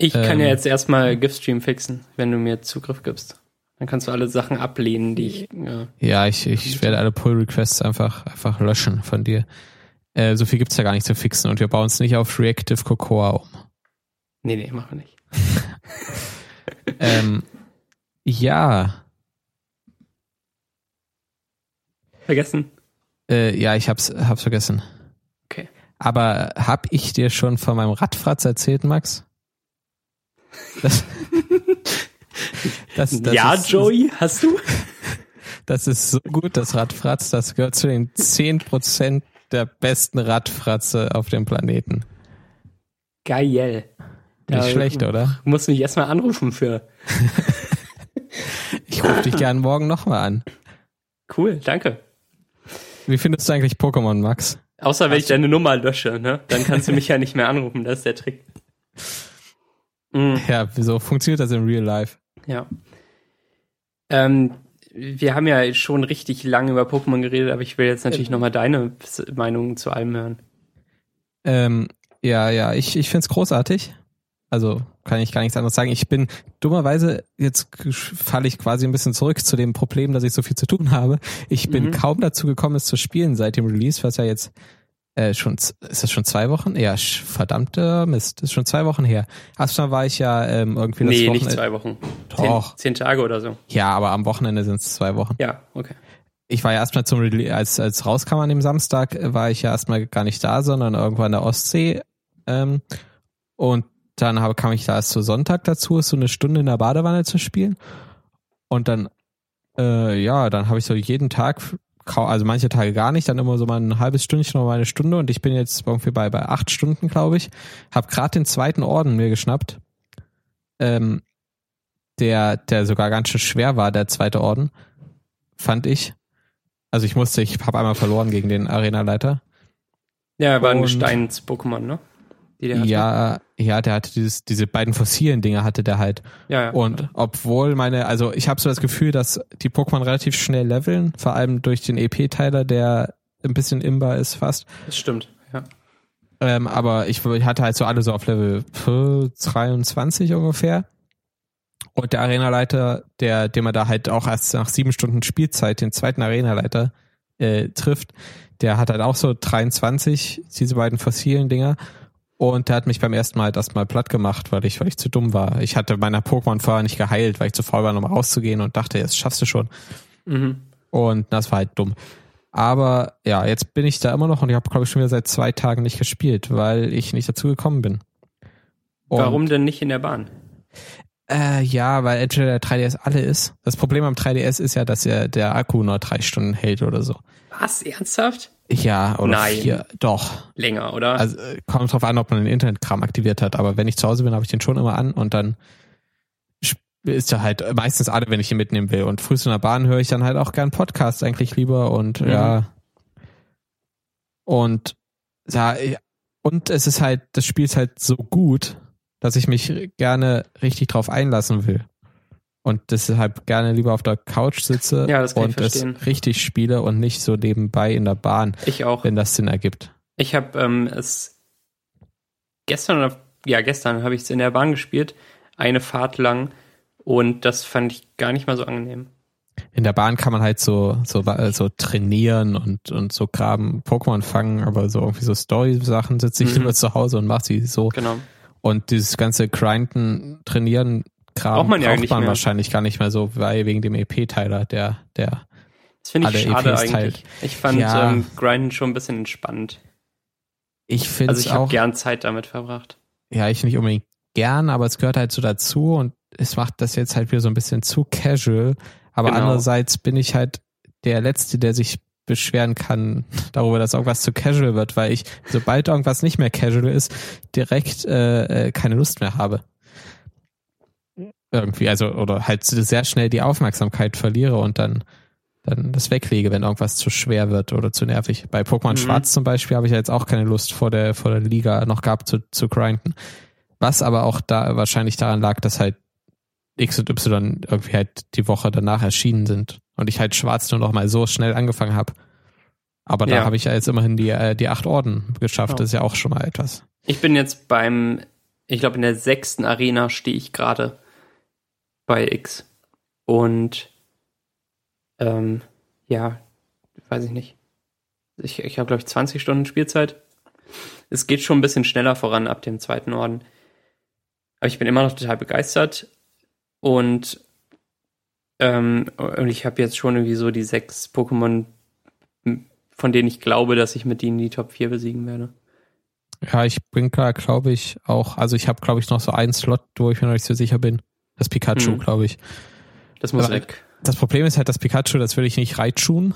Ich kann Ähm. ja jetzt erstmal GIF-Stream fixen, wenn du mir Zugriff gibst. Dann kannst du alle Sachen ablehnen, die ich. Äh, Ja, ich, ich werde alle Pull-Requests einfach, einfach löschen von dir. Äh, so viel gibt's ja gar nicht zu fixen und wir bauen es nicht auf Reactive Cocoa um. nee, nee, machen wir nicht. ähm, ja, Vergessen? äh, ja, ich hab's, hab's vergessen. Okay. Aber hab ich dir schon von meinem Radfratz erzählt, Max? Das, das, das ja, ist, Joey, hast du? Das ist so gut, das Radfratz. Das gehört zu den 10% der besten Radfratze auf dem Planeten. Geil. Nicht schlecht, oder? Musst du mich erstmal anrufen für. Ich rufe dich gern morgen nochmal an. Cool, danke. Wie findest du eigentlich Pokémon, Max? Außer wenn ich deine Nummer lösche, ne? Dann kannst du mich ja nicht mehr anrufen, das ist der Trick. Mm, Ja, wieso funktioniert das in Real Life? ja. Ähm, wir haben ja schon richtig lange über Pokémon geredet, aber ich will jetzt natürlich nochmal deine Meinung zu allem hören. Ähm, ja, ja, ich, ich find's großartig. Also kann ich gar nichts anderes sagen. Ich bin dummerweise, jetzt falle ich quasi ein bisschen zurück zu dem Problem, dass ich so viel zu tun habe. Ich bin Mhm. kaum dazu gekommen, es zu spielen seit dem Release, was ja jetzt Äh, schon, ist das schon zwei Wochen? Ja, verdammte Mist, ist schon zwei Wochen her. Erstmal war ich ja ähm, irgendwie Nee, Wochenende. nicht zwei Wochen. Doch. Zehn, zehn Tage oder so. Ja, aber am Wochenende sind es zwei Wochen. Ja, okay. Ich war ja erstmal zum Release, als, als rauskam an dem Samstag, war ich ja erstmal gar nicht da, sondern irgendwo an der Ostsee. Ähm, und dann habe, kam ich da erst zu Sonntag dazu, so eine Stunde in der Badewanne zu spielen. Und dann, äh, ja, dann habe ich so jeden Tag also manche Tage gar nicht, dann immer so mal ein halbes Stündchen oder mal eine Stunde und ich bin jetzt irgendwie bei, bei acht Stunden, glaube ich. Hab gerade den zweiten Orden mir geschnappt, ähm, der, der sogar ganz schön schwer war, der zweite Orden, fand ich. Also ich musste, ich habe einmal verloren gegen den Arenaleiter. Ja, er war ein Gesteins-Pokémon, ne? Ja, ja, der hatte dieses, diese beiden fossilen Dinge hatte der halt. Ja, ja. Und obwohl meine, also ich habe so das Gefühl, dass die Pokémon relativ schnell leveln, vor allem durch den EP-Teiler, der ein bisschen imbar ist fast. Das stimmt, ja. Ähm, aber ich, ich hatte halt so alle so auf Level 23 ungefähr. Und der Arenaleiter, der, den man da halt auch erst nach sieben Stunden Spielzeit, den zweiten Arenaleiter, äh, trifft, der hat halt auch so 23, diese beiden fossilen Dinger. Und der hat mich beim ersten Mal halt erstmal platt gemacht, weil ich, weil ich zu dumm war. Ich hatte meiner Pokémon vorher nicht geheilt, weil ich zu faul war, nochmal rauszugehen und dachte, jetzt schaffst du schon. Mhm. Und das war halt dumm. Aber ja, jetzt bin ich da immer noch und ich habe, glaube ich, schon wieder seit zwei Tagen nicht gespielt, weil ich nicht dazu gekommen bin. Und Warum denn nicht in der Bahn? Äh, ja, weil entweder der 3DS alle ist. Das Problem am 3DS ist ja, dass ja der Akku nur drei Stunden hält oder so. Was? Ernsthaft? Ja, oder Nein. vier. Doch. Länger, oder? Also kommt drauf an, ob man den Internetkram aktiviert hat. Aber wenn ich zu Hause bin, habe ich den schon immer an und dann ist ja halt meistens alle, wenn ich ihn mitnehmen will. Und frühst in der Bahn höre ich dann halt auch gern Podcasts eigentlich lieber und mhm. ja. Und ja, und es ist halt, das Spiel ist halt so gut, dass ich mich gerne richtig drauf einlassen will und deshalb gerne lieber auf der Couch sitze ja, das und es richtig spiele und nicht so nebenbei in der Bahn. Ich auch. Wenn das Sinn ergibt. Ich habe ähm, es gestern oder ja gestern habe ich es in der Bahn gespielt, eine Fahrt lang und das fand ich gar nicht mal so angenehm. In der Bahn kann man halt so so so trainieren und und so graben Pokémon fangen, aber so irgendwie so Story Sachen sitze ich mhm. lieber zu Hause und mache sie so. Genau. Und dieses ganze Grinden, Trainieren Kram braucht man, ja braucht man wahrscheinlich gar nicht mehr so, weil wegen dem EP-Teiler, der, der das finde ich schade EPs eigentlich. Teilt. Ich fand ja. ähm, Grinden schon ein bisschen entspannt. Ich finde Also ich habe gern Zeit damit verbracht. Ja, ich nicht unbedingt gern, aber es gehört halt so dazu und es macht das jetzt halt wieder so ein bisschen zu casual. Aber genau. andererseits bin ich halt der Letzte, der sich beschweren kann darüber, dass irgendwas zu casual wird, weil ich, sobald irgendwas nicht mehr casual ist, direkt äh, äh keine Lust mehr habe irgendwie, also, oder halt sehr schnell die Aufmerksamkeit verliere und dann, dann das weglege, wenn irgendwas zu schwer wird oder zu nervig. Bei Pokémon mhm. Schwarz zum Beispiel habe ich ja jetzt auch keine Lust vor der, vor der Liga noch gehabt zu, zu grinden. Was aber auch da wahrscheinlich daran lag, dass halt X und Y irgendwie halt die Woche danach erschienen sind und ich halt Schwarz nur noch mal so schnell angefangen habe. Aber da ja. habe ich ja jetzt immerhin die, äh, die acht Orden geschafft. Oh. Das ist ja auch schon mal etwas. Ich bin jetzt beim, ich glaube in der sechsten Arena stehe ich gerade bei X. Und ähm, ja, weiß ich nicht. Ich, ich habe, glaube ich, 20 Stunden Spielzeit. Es geht schon ein bisschen schneller voran ab dem zweiten Orden. Aber ich bin immer noch total begeistert. Und, ähm, und ich habe jetzt schon irgendwie so die sechs Pokémon, von denen ich glaube, dass ich mit denen die Top 4 besiegen werde. Ja, ich bin da, glaube ich, auch, also ich habe, glaube ich, noch so einen Slot, wo ich mir noch nicht so sicher bin. Das Pikachu, hm. glaube ich. Das muss Aber weg. Das Problem ist halt, das Pikachu, das will ich nicht reitschun,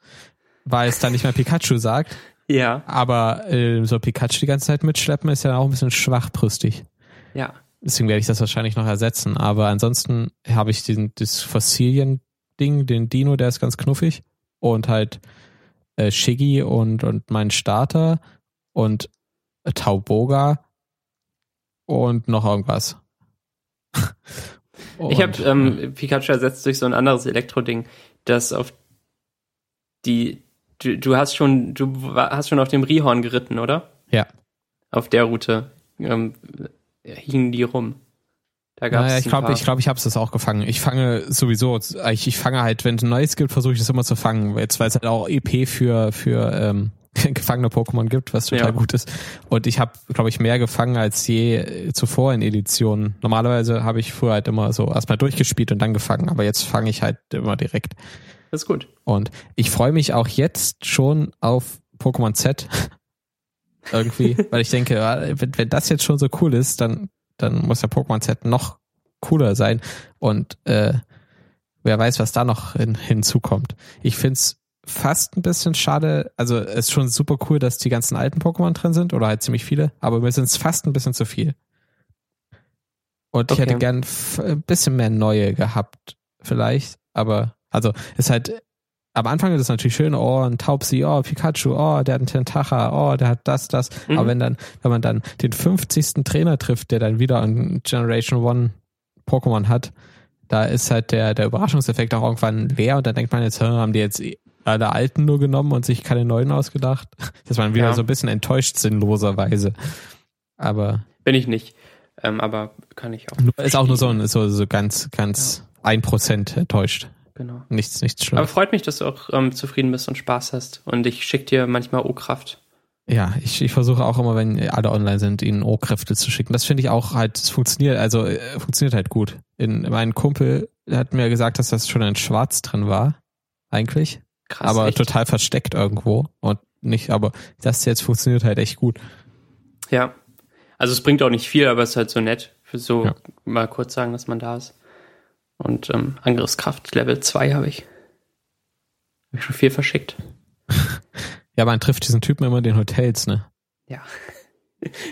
weil es dann nicht mehr Pikachu sagt. Ja. Aber äh, so Pikachu die ganze Zeit mitschleppen ist ja auch ein bisschen schwachbrüstig. Ja. Deswegen werde ich das wahrscheinlich noch ersetzen. Aber ansonsten habe ich diesen, das Fossilien-Ding, den Dino, der ist ganz knuffig. Und halt äh, Shiggy und, und mein Starter und Tauboga und noch irgendwas ich habe ähm, Pikachu ersetzt durch so ein anderes Elektro-Ding, das auf die du, du hast schon du hast schon auf dem Rihorn geritten, oder? Ja. Auf der Route ähm, hingen die rum. Da gab's naja, ich glaube, ich glaube, ich habe es auch gefangen. Ich fange sowieso, ich, ich fange halt, wenn es ein neues gibt, versuche ich das immer zu fangen. Jetzt weil es halt auch EP für für ähm, gefangene Pokémon gibt, was total ja. gut ist. Und ich habe, glaube ich, mehr gefangen als je zuvor in Editionen. Normalerweise habe ich früher halt immer so erstmal durchgespielt und dann gefangen, aber jetzt fange ich halt immer direkt. Das ist gut. Und ich freue mich auch jetzt schon auf Pokémon Z. Irgendwie, weil ich denke, wenn, wenn das jetzt schon so cool ist, dann, dann muss der Pokémon Z noch cooler sein. Und äh, wer weiß, was da noch hin, hinzukommt. Ich find's fast ein bisschen schade. Also es ist schon super cool, dass die ganzen alten Pokémon drin sind oder halt ziemlich viele, aber mir sind es fast ein bisschen zu viel. Und okay. ich hätte gern ein bisschen mehr neue gehabt, vielleicht. Aber also ist halt am Anfang ist es natürlich schön, oh, ein Taubsi, oh, Pikachu, oh, der hat einen Tentacha, oh, der hat das, das. Mhm. Aber wenn dann, wenn man dann den 50. Trainer trifft, der dann wieder ein Generation One Pokémon hat, da ist halt der, der Überraschungseffekt auch irgendwann leer und dann denkt man jetzt, haben die jetzt alle alten nur genommen und sich keine neuen ausgedacht? Das war wieder ja. so ein bisschen enttäuscht sinnloserweise. Aber. Bin ich nicht. Ähm, aber kann ich auch. Ist auch nur so, so, so ganz, ganz ein ja. Prozent enttäuscht. Genau. Nichts, nichts Schlimmes. Aber freut mich, dass du auch ähm, zufrieden bist und Spaß hast. Und ich schicke dir manchmal O-Kraft. Ja, ich, ich versuche auch immer, wenn alle online sind, ihnen O-Kräfte zu schicken. Das finde ich auch halt, es funktioniert, also äh, funktioniert halt gut. In, mein Kumpel hat mir gesagt, dass das schon ein Schwarz drin war, eigentlich. Krass, aber echt? total versteckt irgendwo und nicht, aber das jetzt funktioniert halt echt gut. Ja. Also es bringt auch nicht viel, aber es ist halt so nett, für so ja. mal kurz sagen, dass man da ist. Und ähm, Angriffskraft Level 2 habe ich. Habe ich schon viel verschickt. ja, man trifft diesen Typen immer in den Hotels, ne? Ja.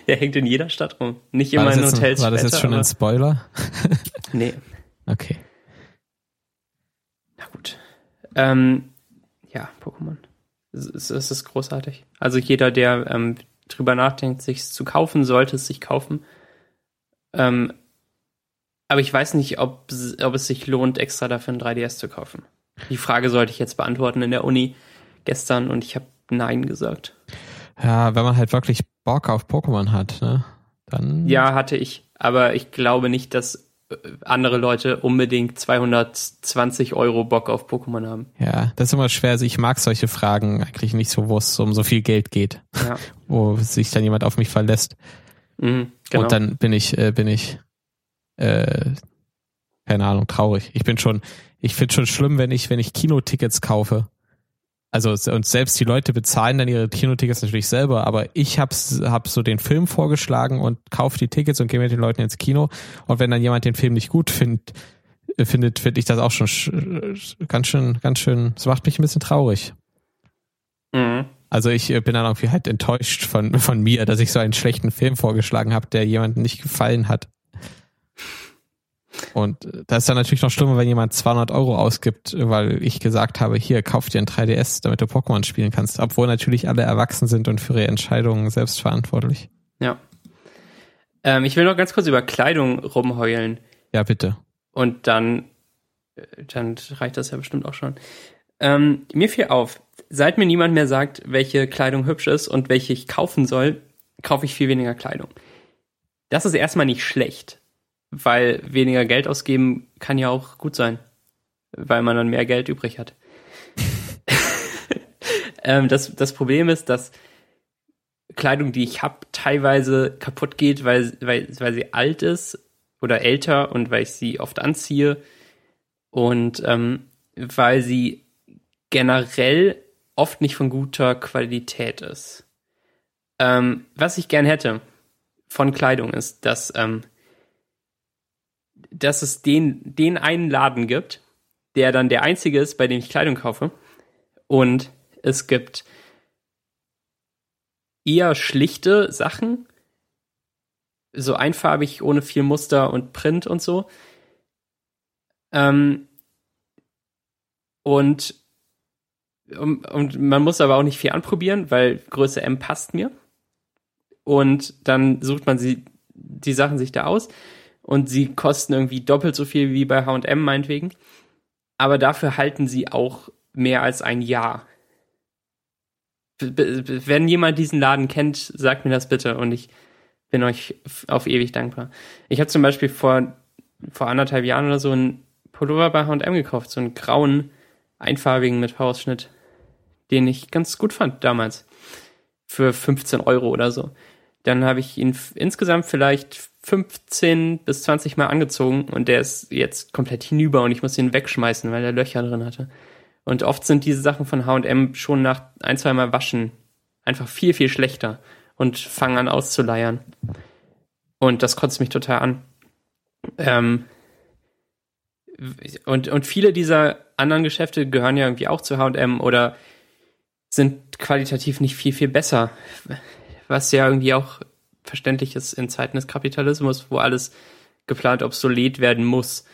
Er hängt in jeder Stadt rum. Nicht immer in Hotels. Ein, war das jetzt schon ein Spoiler? nee. Okay. Na gut. Ähm, ja, Pokémon. Es, es, ist großartig. Also jeder, der ähm, drüber nachdenkt, sich zu kaufen, sollte es sich kaufen. Ähm, aber ich weiß nicht, ob, ob es sich lohnt, extra dafür ein 3DS zu kaufen. Die Frage sollte ich jetzt beantworten in der Uni gestern und ich habe Nein gesagt. Ja, wenn man halt wirklich Bock auf Pokémon hat, ne? Dann. Ja, hatte ich. Aber ich glaube nicht, dass andere Leute unbedingt 220 Euro Bock auf Pokémon haben. Ja, das ist immer schwer. Also ich mag solche Fragen eigentlich nicht so, wo es um so viel Geld geht, ja. wo sich dann jemand auf mich verlässt. Mhm, genau. Und dann bin ich, äh, bin ich, äh, keine Ahnung, traurig. Ich bin schon, ich finde schon schlimm, wenn ich, wenn ich Kinotickets kaufe also und selbst die Leute bezahlen dann ihre Kinotickets natürlich selber, aber ich hab's, hab so den Film vorgeschlagen und kaufe die Tickets und gehe mit den Leuten ins Kino. Und wenn dann jemand den Film nicht gut findet, findet, finde ich das auch schon ganz schön, ganz schön, das macht mich ein bisschen traurig. Mhm. Also ich äh, bin dann irgendwie halt enttäuscht von, von mir, dass ich so einen schlechten Film vorgeschlagen habe, der jemandem nicht gefallen hat. Und da ist dann natürlich noch schlimmer, wenn jemand 200 Euro ausgibt, weil ich gesagt habe, hier, kauf dir ein 3DS, damit du Pokémon spielen kannst. Obwohl natürlich alle erwachsen sind und für ihre Entscheidungen selbst verantwortlich. Ja. Ähm, ich will noch ganz kurz über Kleidung rumheulen. Ja, bitte. Und dann, äh, dann reicht das ja bestimmt auch schon. Ähm, mir fiel auf, seit mir niemand mehr sagt, welche Kleidung hübsch ist und welche ich kaufen soll, kaufe ich viel weniger Kleidung. Das ist erstmal nicht schlecht weil weniger Geld ausgeben kann ja auch gut sein, weil man dann mehr Geld übrig hat. ähm, das, das Problem ist, dass Kleidung, die ich habe, teilweise kaputt geht, weil, weil, weil sie alt ist oder älter und weil ich sie oft anziehe und ähm, weil sie generell oft nicht von guter Qualität ist. Ähm, was ich gern hätte von Kleidung ist, dass ähm, dass es den, den einen Laden gibt, der dann der einzige ist, bei dem ich Kleidung kaufe. Und es gibt eher schlichte Sachen, so einfarbig, ohne viel Muster und Print und so. Ähm, und, und man muss aber auch nicht viel anprobieren, weil Größe M passt mir. Und dann sucht man sie, die Sachen sich da aus und sie kosten irgendwie doppelt so viel wie bei H&M meinetwegen. Aber dafür halten sie auch mehr als ein Jahr. Wenn jemand diesen Laden kennt, sagt mir das bitte und ich bin euch auf ewig dankbar. Ich habe zum Beispiel vor, vor anderthalb Jahren oder so einen Pullover bei H&M gekauft, so einen grauen, einfarbigen mit Haarausschnitt, den ich ganz gut fand damals. für 15 Euro oder so. Dann habe ich ihn insgesamt vielleicht 15 bis 20 Mal angezogen und der ist jetzt komplett hinüber und ich muss ihn wegschmeißen, weil er Löcher drin hatte. Und oft sind diese Sachen von H&M schon nach ein, zwei Mal waschen einfach viel, viel schlechter und fangen an auszuleiern. Und das kotzt mich total an. Ähm, und, und viele dieser anderen Geschäfte gehören ja irgendwie auch zu H&M oder sind qualitativ nicht viel, viel besser. Was ja irgendwie auch verständlich ist in Zeiten des Kapitalismus, wo alles geplant obsolet werden muss.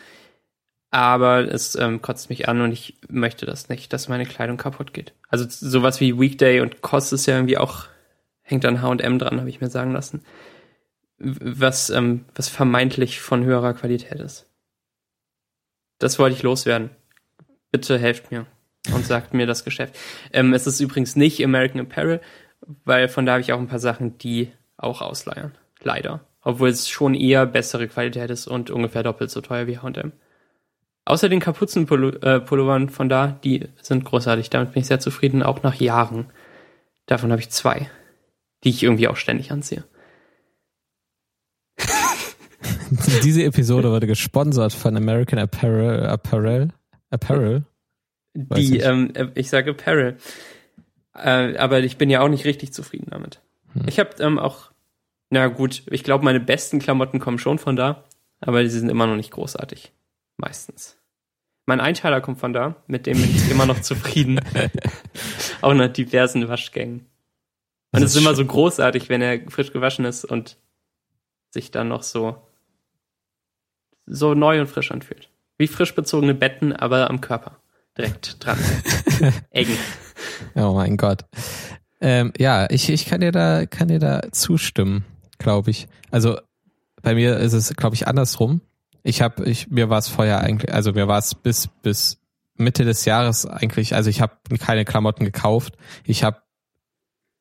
Aber es ähm, kotzt mich an und ich möchte das nicht, dass meine Kleidung kaputt geht. Also sowas wie Weekday und Kost ist ja irgendwie auch, hängt an H&M dran, habe ich mir sagen lassen. Was, ähm, was vermeintlich von höherer Qualität ist. Das wollte ich loswerden. Bitte helft mir und sagt mir das Geschäft. Ähm, es ist übrigens nicht American Apparel, weil von da habe ich auch ein paar Sachen, die auch ausleihen. Leider. Obwohl es schon eher bessere Qualität ist und ungefähr doppelt so teuer wie H&M. Außer den Kapuzenpullovern von da, die sind großartig. Damit bin ich sehr zufrieden, auch nach Jahren. Davon habe ich zwei, die ich irgendwie auch ständig anziehe. Diese Episode wurde gesponsert von American Apparel. Apparel? Apparel? Die, ähm, ich sage Apparel. Äh, aber ich bin ja auch nicht richtig zufrieden damit. Hm. Ich habe ähm, auch, na gut, ich glaube, meine besten Klamotten kommen schon von da, aber die sind immer noch nicht großartig. Meistens. Mein Einteiler kommt von da, mit dem bin ich immer noch zufrieden. auch nach diversen Waschgängen. Und es ist immer so großartig, wenn er frisch gewaschen ist und sich dann noch so so neu und frisch anfühlt. Wie frisch bezogene Betten, aber am Körper. Direkt dran. Eng. Oh mein Gott. Ähm, ja, ich, ich kann dir da, kann dir da zustimmen, glaube ich. Also bei mir ist es, glaube ich, andersrum. Ich habe, ich, mir war es vorher eigentlich, also mir war es bis, bis Mitte des Jahres eigentlich, also ich habe keine Klamotten gekauft. Ich habe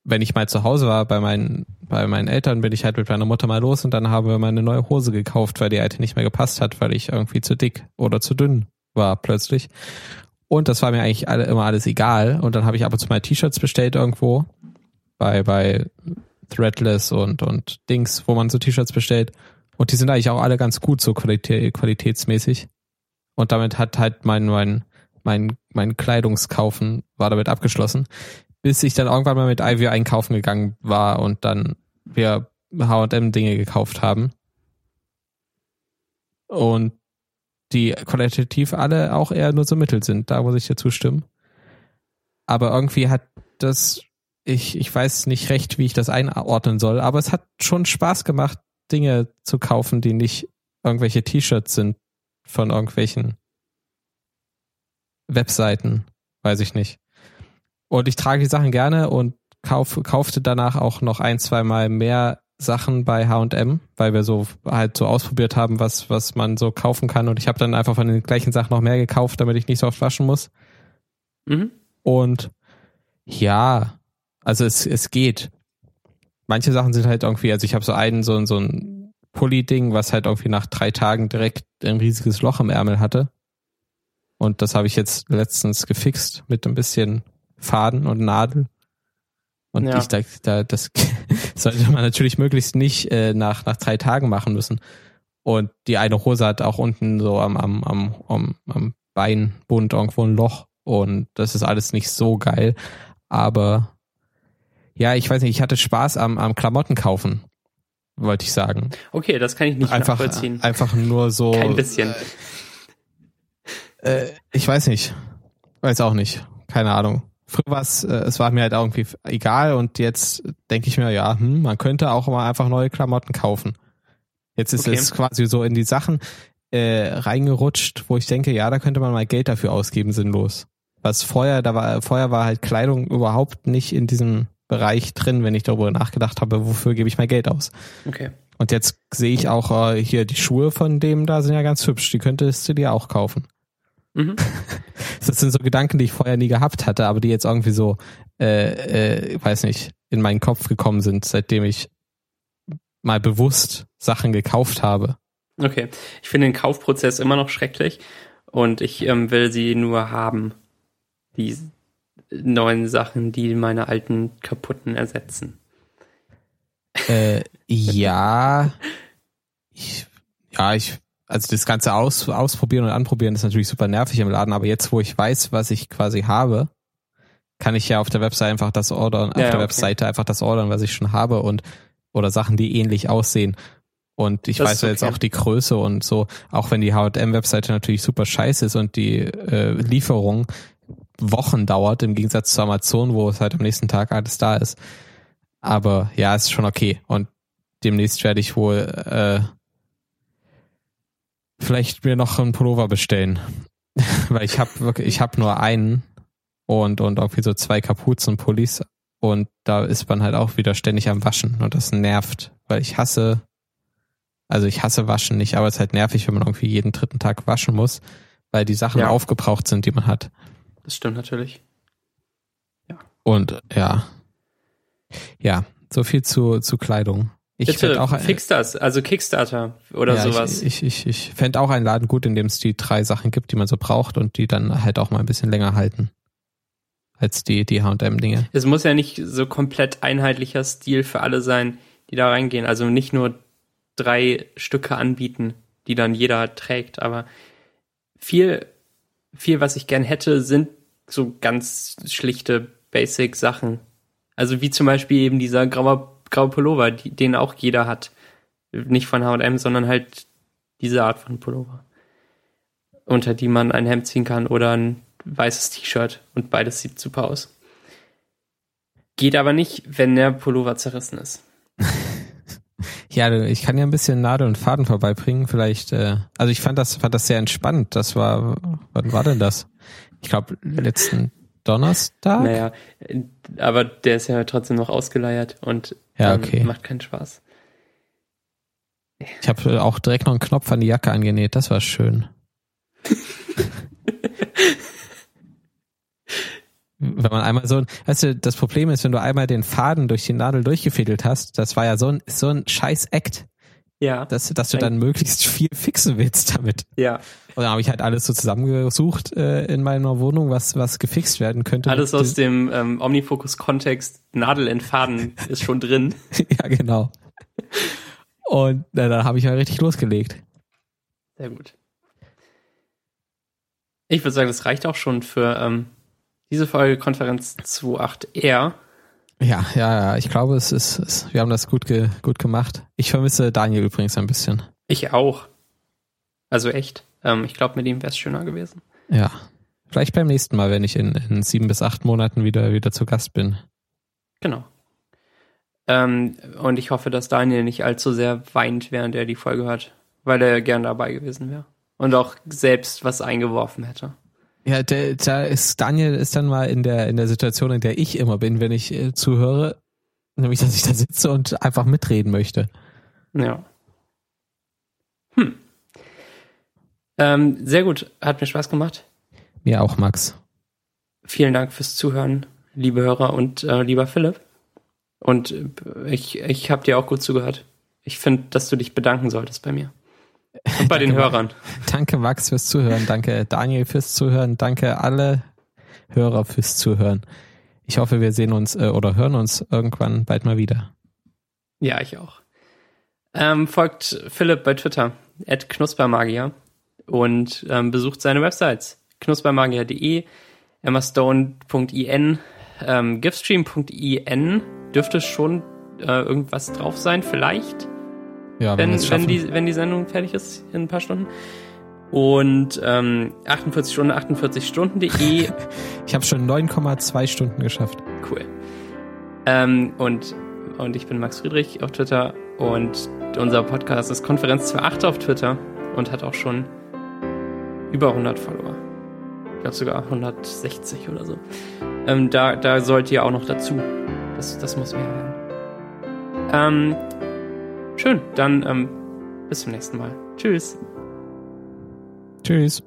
wenn ich mal zu Hause war bei meinen, bei meinen Eltern, bin ich halt mit meiner Mutter mal los und dann haben wir mal eine neue Hose gekauft, weil die alte nicht mehr gepasst hat, weil ich irgendwie zu dick oder zu dünn war plötzlich. Und das war mir eigentlich alle, immer alles egal. Und dann habe ich ab und zu mal T-Shirts bestellt irgendwo bei, bei Threadless und, und Dings, wo man so T-Shirts bestellt. Und die sind eigentlich auch alle ganz gut, so qualitä qualitätsmäßig. Und damit hat halt mein, mein, mein, mein Kleidungskaufen war damit abgeschlossen bis ich dann irgendwann mal mit Ivy einkaufen gegangen war und dann wir H&M Dinge gekauft haben. Und die qualitativ alle auch eher nur so mittel sind, da muss ich dir zustimmen. Aber irgendwie hat das, ich, ich weiß nicht recht, wie ich das einordnen soll, aber es hat schon Spaß gemacht, Dinge zu kaufen, die nicht irgendwelche T-Shirts sind von irgendwelchen Webseiten, weiß ich nicht. Und ich trage die Sachen gerne und kauf, kaufte danach auch noch ein, zwei Mal mehr Sachen bei H&M, weil wir so halt so ausprobiert haben, was was man so kaufen kann und ich habe dann einfach von den gleichen Sachen noch mehr gekauft, damit ich nicht so oft waschen muss. Mhm. Und ja, also es es geht. Manche Sachen sind halt irgendwie, also ich habe so einen so so ein Pulli-Ding, was halt irgendwie nach drei Tagen direkt ein riesiges Loch im Ärmel hatte. Und das habe ich jetzt letztens gefixt mit ein bisschen Faden und Nadel. Und ja. ich da, da, das sollte man natürlich möglichst nicht äh, nach, nach drei Tagen machen müssen. Und die eine Hose hat auch unten so am, am, am, am, am Beinbund irgendwo ein Loch. Und das ist alles nicht so geil. Aber ja, ich weiß nicht, ich hatte Spaß am, am Klamotten kaufen, wollte ich sagen. Okay, das kann ich nicht einfach, nachvollziehen. Einfach nur so. Kein bisschen. Äh, ich weiß nicht. Weiß auch nicht. Keine Ahnung früher war es, äh, es war mir halt irgendwie egal und jetzt denke ich mir, ja, hm, man könnte auch mal einfach neue Klamotten kaufen. Jetzt ist okay. es quasi so in die Sachen äh, reingerutscht, wo ich denke, ja, da könnte man mal Geld dafür ausgeben, sinnlos. Was vorher, da war, vorher war halt Kleidung überhaupt nicht in diesem Bereich drin, wenn ich darüber nachgedacht habe, wofür gebe ich mein Geld aus. Okay. Und jetzt sehe ich auch äh, hier die Schuhe von dem da sind ja ganz hübsch. Die könntest du dir auch kaufen. Mhm. Das sind so Gedanken, die ich vorher nie gehabt hatte, aber die jetzt irgendwie so, äh, äh, weiß nicht, in meinen Kopf gekommen sind, seitdem ich mal bewusst Sachen gekauft habe. Okay, ich finde den Kaufprozess immer noch schrecklich und ich ähm, will sie nur haben. Die, neuen Sachen, die meine alten kaputten ersetzen. Äh, ja. Ich, ja, ich, also das Ganze aus, ausprobieren und anprobieren ist natürlich super nervig im Laden, aber jetzt, wo ich weiß, was ich quasi habe, kann ich ja auf der Webseite einfach das ordern, auf Ja, der okay. Webseite einfach das ordern, was ich schon habe und oder Sachen, die ähnlich aussehen. Und ich Das weiß ja jetzt okay. auch die Größe und so, auch wenn die H&M-Webseite natürlich super scheiße ist und die äh, Lieferung Wochen dauert, im Gegensatz zu Amazon, wo es halt am nächsten Tag alles da ist. Aber ja, ist schon okay. Und demnächst werde ich wohl äh, vielleicht mir noch einen Pullover bestellen. Weil ich habe wirklich, ich habe nur einen und, und irgendwie so zwei Kapuzenpullis und da ist man halt auch wieder ständig am Waschen und das nervt, weil ich hasse, also ich hasse Waschen nicht, aber es ist halt nervig, wenn man irgendwie jeden dritten Tag waschen muss, weil die Sachen Ja. aufgebraucht sind, die man hat. Das stimmt natürlich. Und ja. Ja, so viel zu, zu Kleidung. Ich Bitte auch fix das, also Kickstarter oder ja, sowas. Ich, ich, ich, ich fände auch einen Laden gut, in dem es die drei Sachen gibt, die man so braucht und die dann halt auch mal ein bisschen länger halten. Als die, die H&M-Dinge. Es muss ja nicht so komplett einheitlicher Stil für alle sein, die da reingehen. Also nicht nur drei Stücke anbieten, die dann jeder trägt, aber viel, viel, was ich gern hätte, sind so ganz schlichte Basic-Sachen. Also wie zum Beispiel eben dieser graue, graue Pullover, die, den auch jeder hat. Nicht von H&M, sondern halt diese Art von Pullover. Unter die man ein Hemd ziehen kann oder ein weißes T-Shirt und beides sieht super aus. Geht aber nicht, wenn der Pullover zerrissen ist. Ja, ich kann ja ein bisschen Nadel und Faden vorbeibringen. Vielleicht, äh, also ich fand das, fand das sehr entspannt. Das war, wann war denn das? Ich glaube, letzten Donnerstag? Naja, aber der ist ja trotzdem noch ausgeleiert und Ja, ähm, okay. macht keinen Spaß. Ich habe auch direkt noch einen Knopf an die Jacke angenäht. Das war schön. wenn man einmal so, weißt du, das Problem ist, wenn du einmal den Faden durch die Nadel durchgefädelt hast, das war ja so ein, so ein scheiß Act, Ja, dass, dass du dann möglichst viel fixen willst damit. ja. Und dann habe ich halt alles so zusammengesucht äh, in meiner Wohnung, was, was gefixt werden könnte. Alles aus dem ähm, Omnifocus-Kontext, Nadel in Faden ist schon drin. ja, genau. Und na, dann habe ich mal richtig losgelegt. Sehr gut. Ich würde sagen, das reicht auch schon für ähm, diese Folge Konferenz 2.8R. Ja, ja, ja. Ich glaube, es ist, es, wir haben das gut, ge, gut gemacht. Ich vermisse Daniel übrigens ein bisschen. Ich auch. Also echt. Ähm, ich glaube, mit ihm wäre es schöner gewesen. Ja. Vielleicht beim nächsten Mal, wenn ich in, in sieben bis acht Monaten wieder, wieder zu Gast bin. Genau. Ähm, und ich hoffe, dass Daniel nicht allzu sehr weint, während er die Folge hört, weil er gern dabei gewesen wäre. Und auch selbst was eingeworfen hätte. Ja, der, da ist Daniel ist dann mal in der in der Situation, in der ich immer bin, wenn ich äh, zuhöre, nämlich dass ich da sitze und einfach mitreden möchte. Ja. Hm. Ähm, sehr gut. Hat mir Spaß gemacht. Mir auch, Max. Vielen Dank fürs Zuhören, liebe Hörer und äh, lieber Philipp. Und äh, ich, ich habe dir auch gut zugehört. Ich finde, dass du dich bedanken solltest bei mir. Und bei den Danke, Hörern. Danke Max fürs Zuhören, danke Daniel fürs Zuhören, danke alle Hörer fürs Zuhören. Ich hoffe, wir sehen uns äh, oder hören uns irgendwann bald mal wieder. Ja, ich auch. Ähm, folgt Philipp bei Twitter, at knuspermagier und ähm, besucht seine Websites knuspermagier.de, emmastone.in, ähm, giftstream.in dürfte schon äh, irgendwas drauf sein, vielleicht, Ja, wenn, wenn, schaffen. die, wenn die Sendung fertig ist in ein paar Stunden. Und ähm, 48 Stunden, 48 Stunden.de ich habe schon 9,2 Stunden geschafft. Cool. Ähm, und, und ich bin Max Friedrich auf Twitter und unser Podcast ist Konferenz 28 auf Twitter und hat auch schon über 100 Follower. Ich glaube sogar 160 oder so. Ähm, da, da sollt ihr auch noch dazu. Das, das muss mehr werden. Ähm, schön, dann ähm, bis zum nächsten Mal. Tschüss. Tschüss.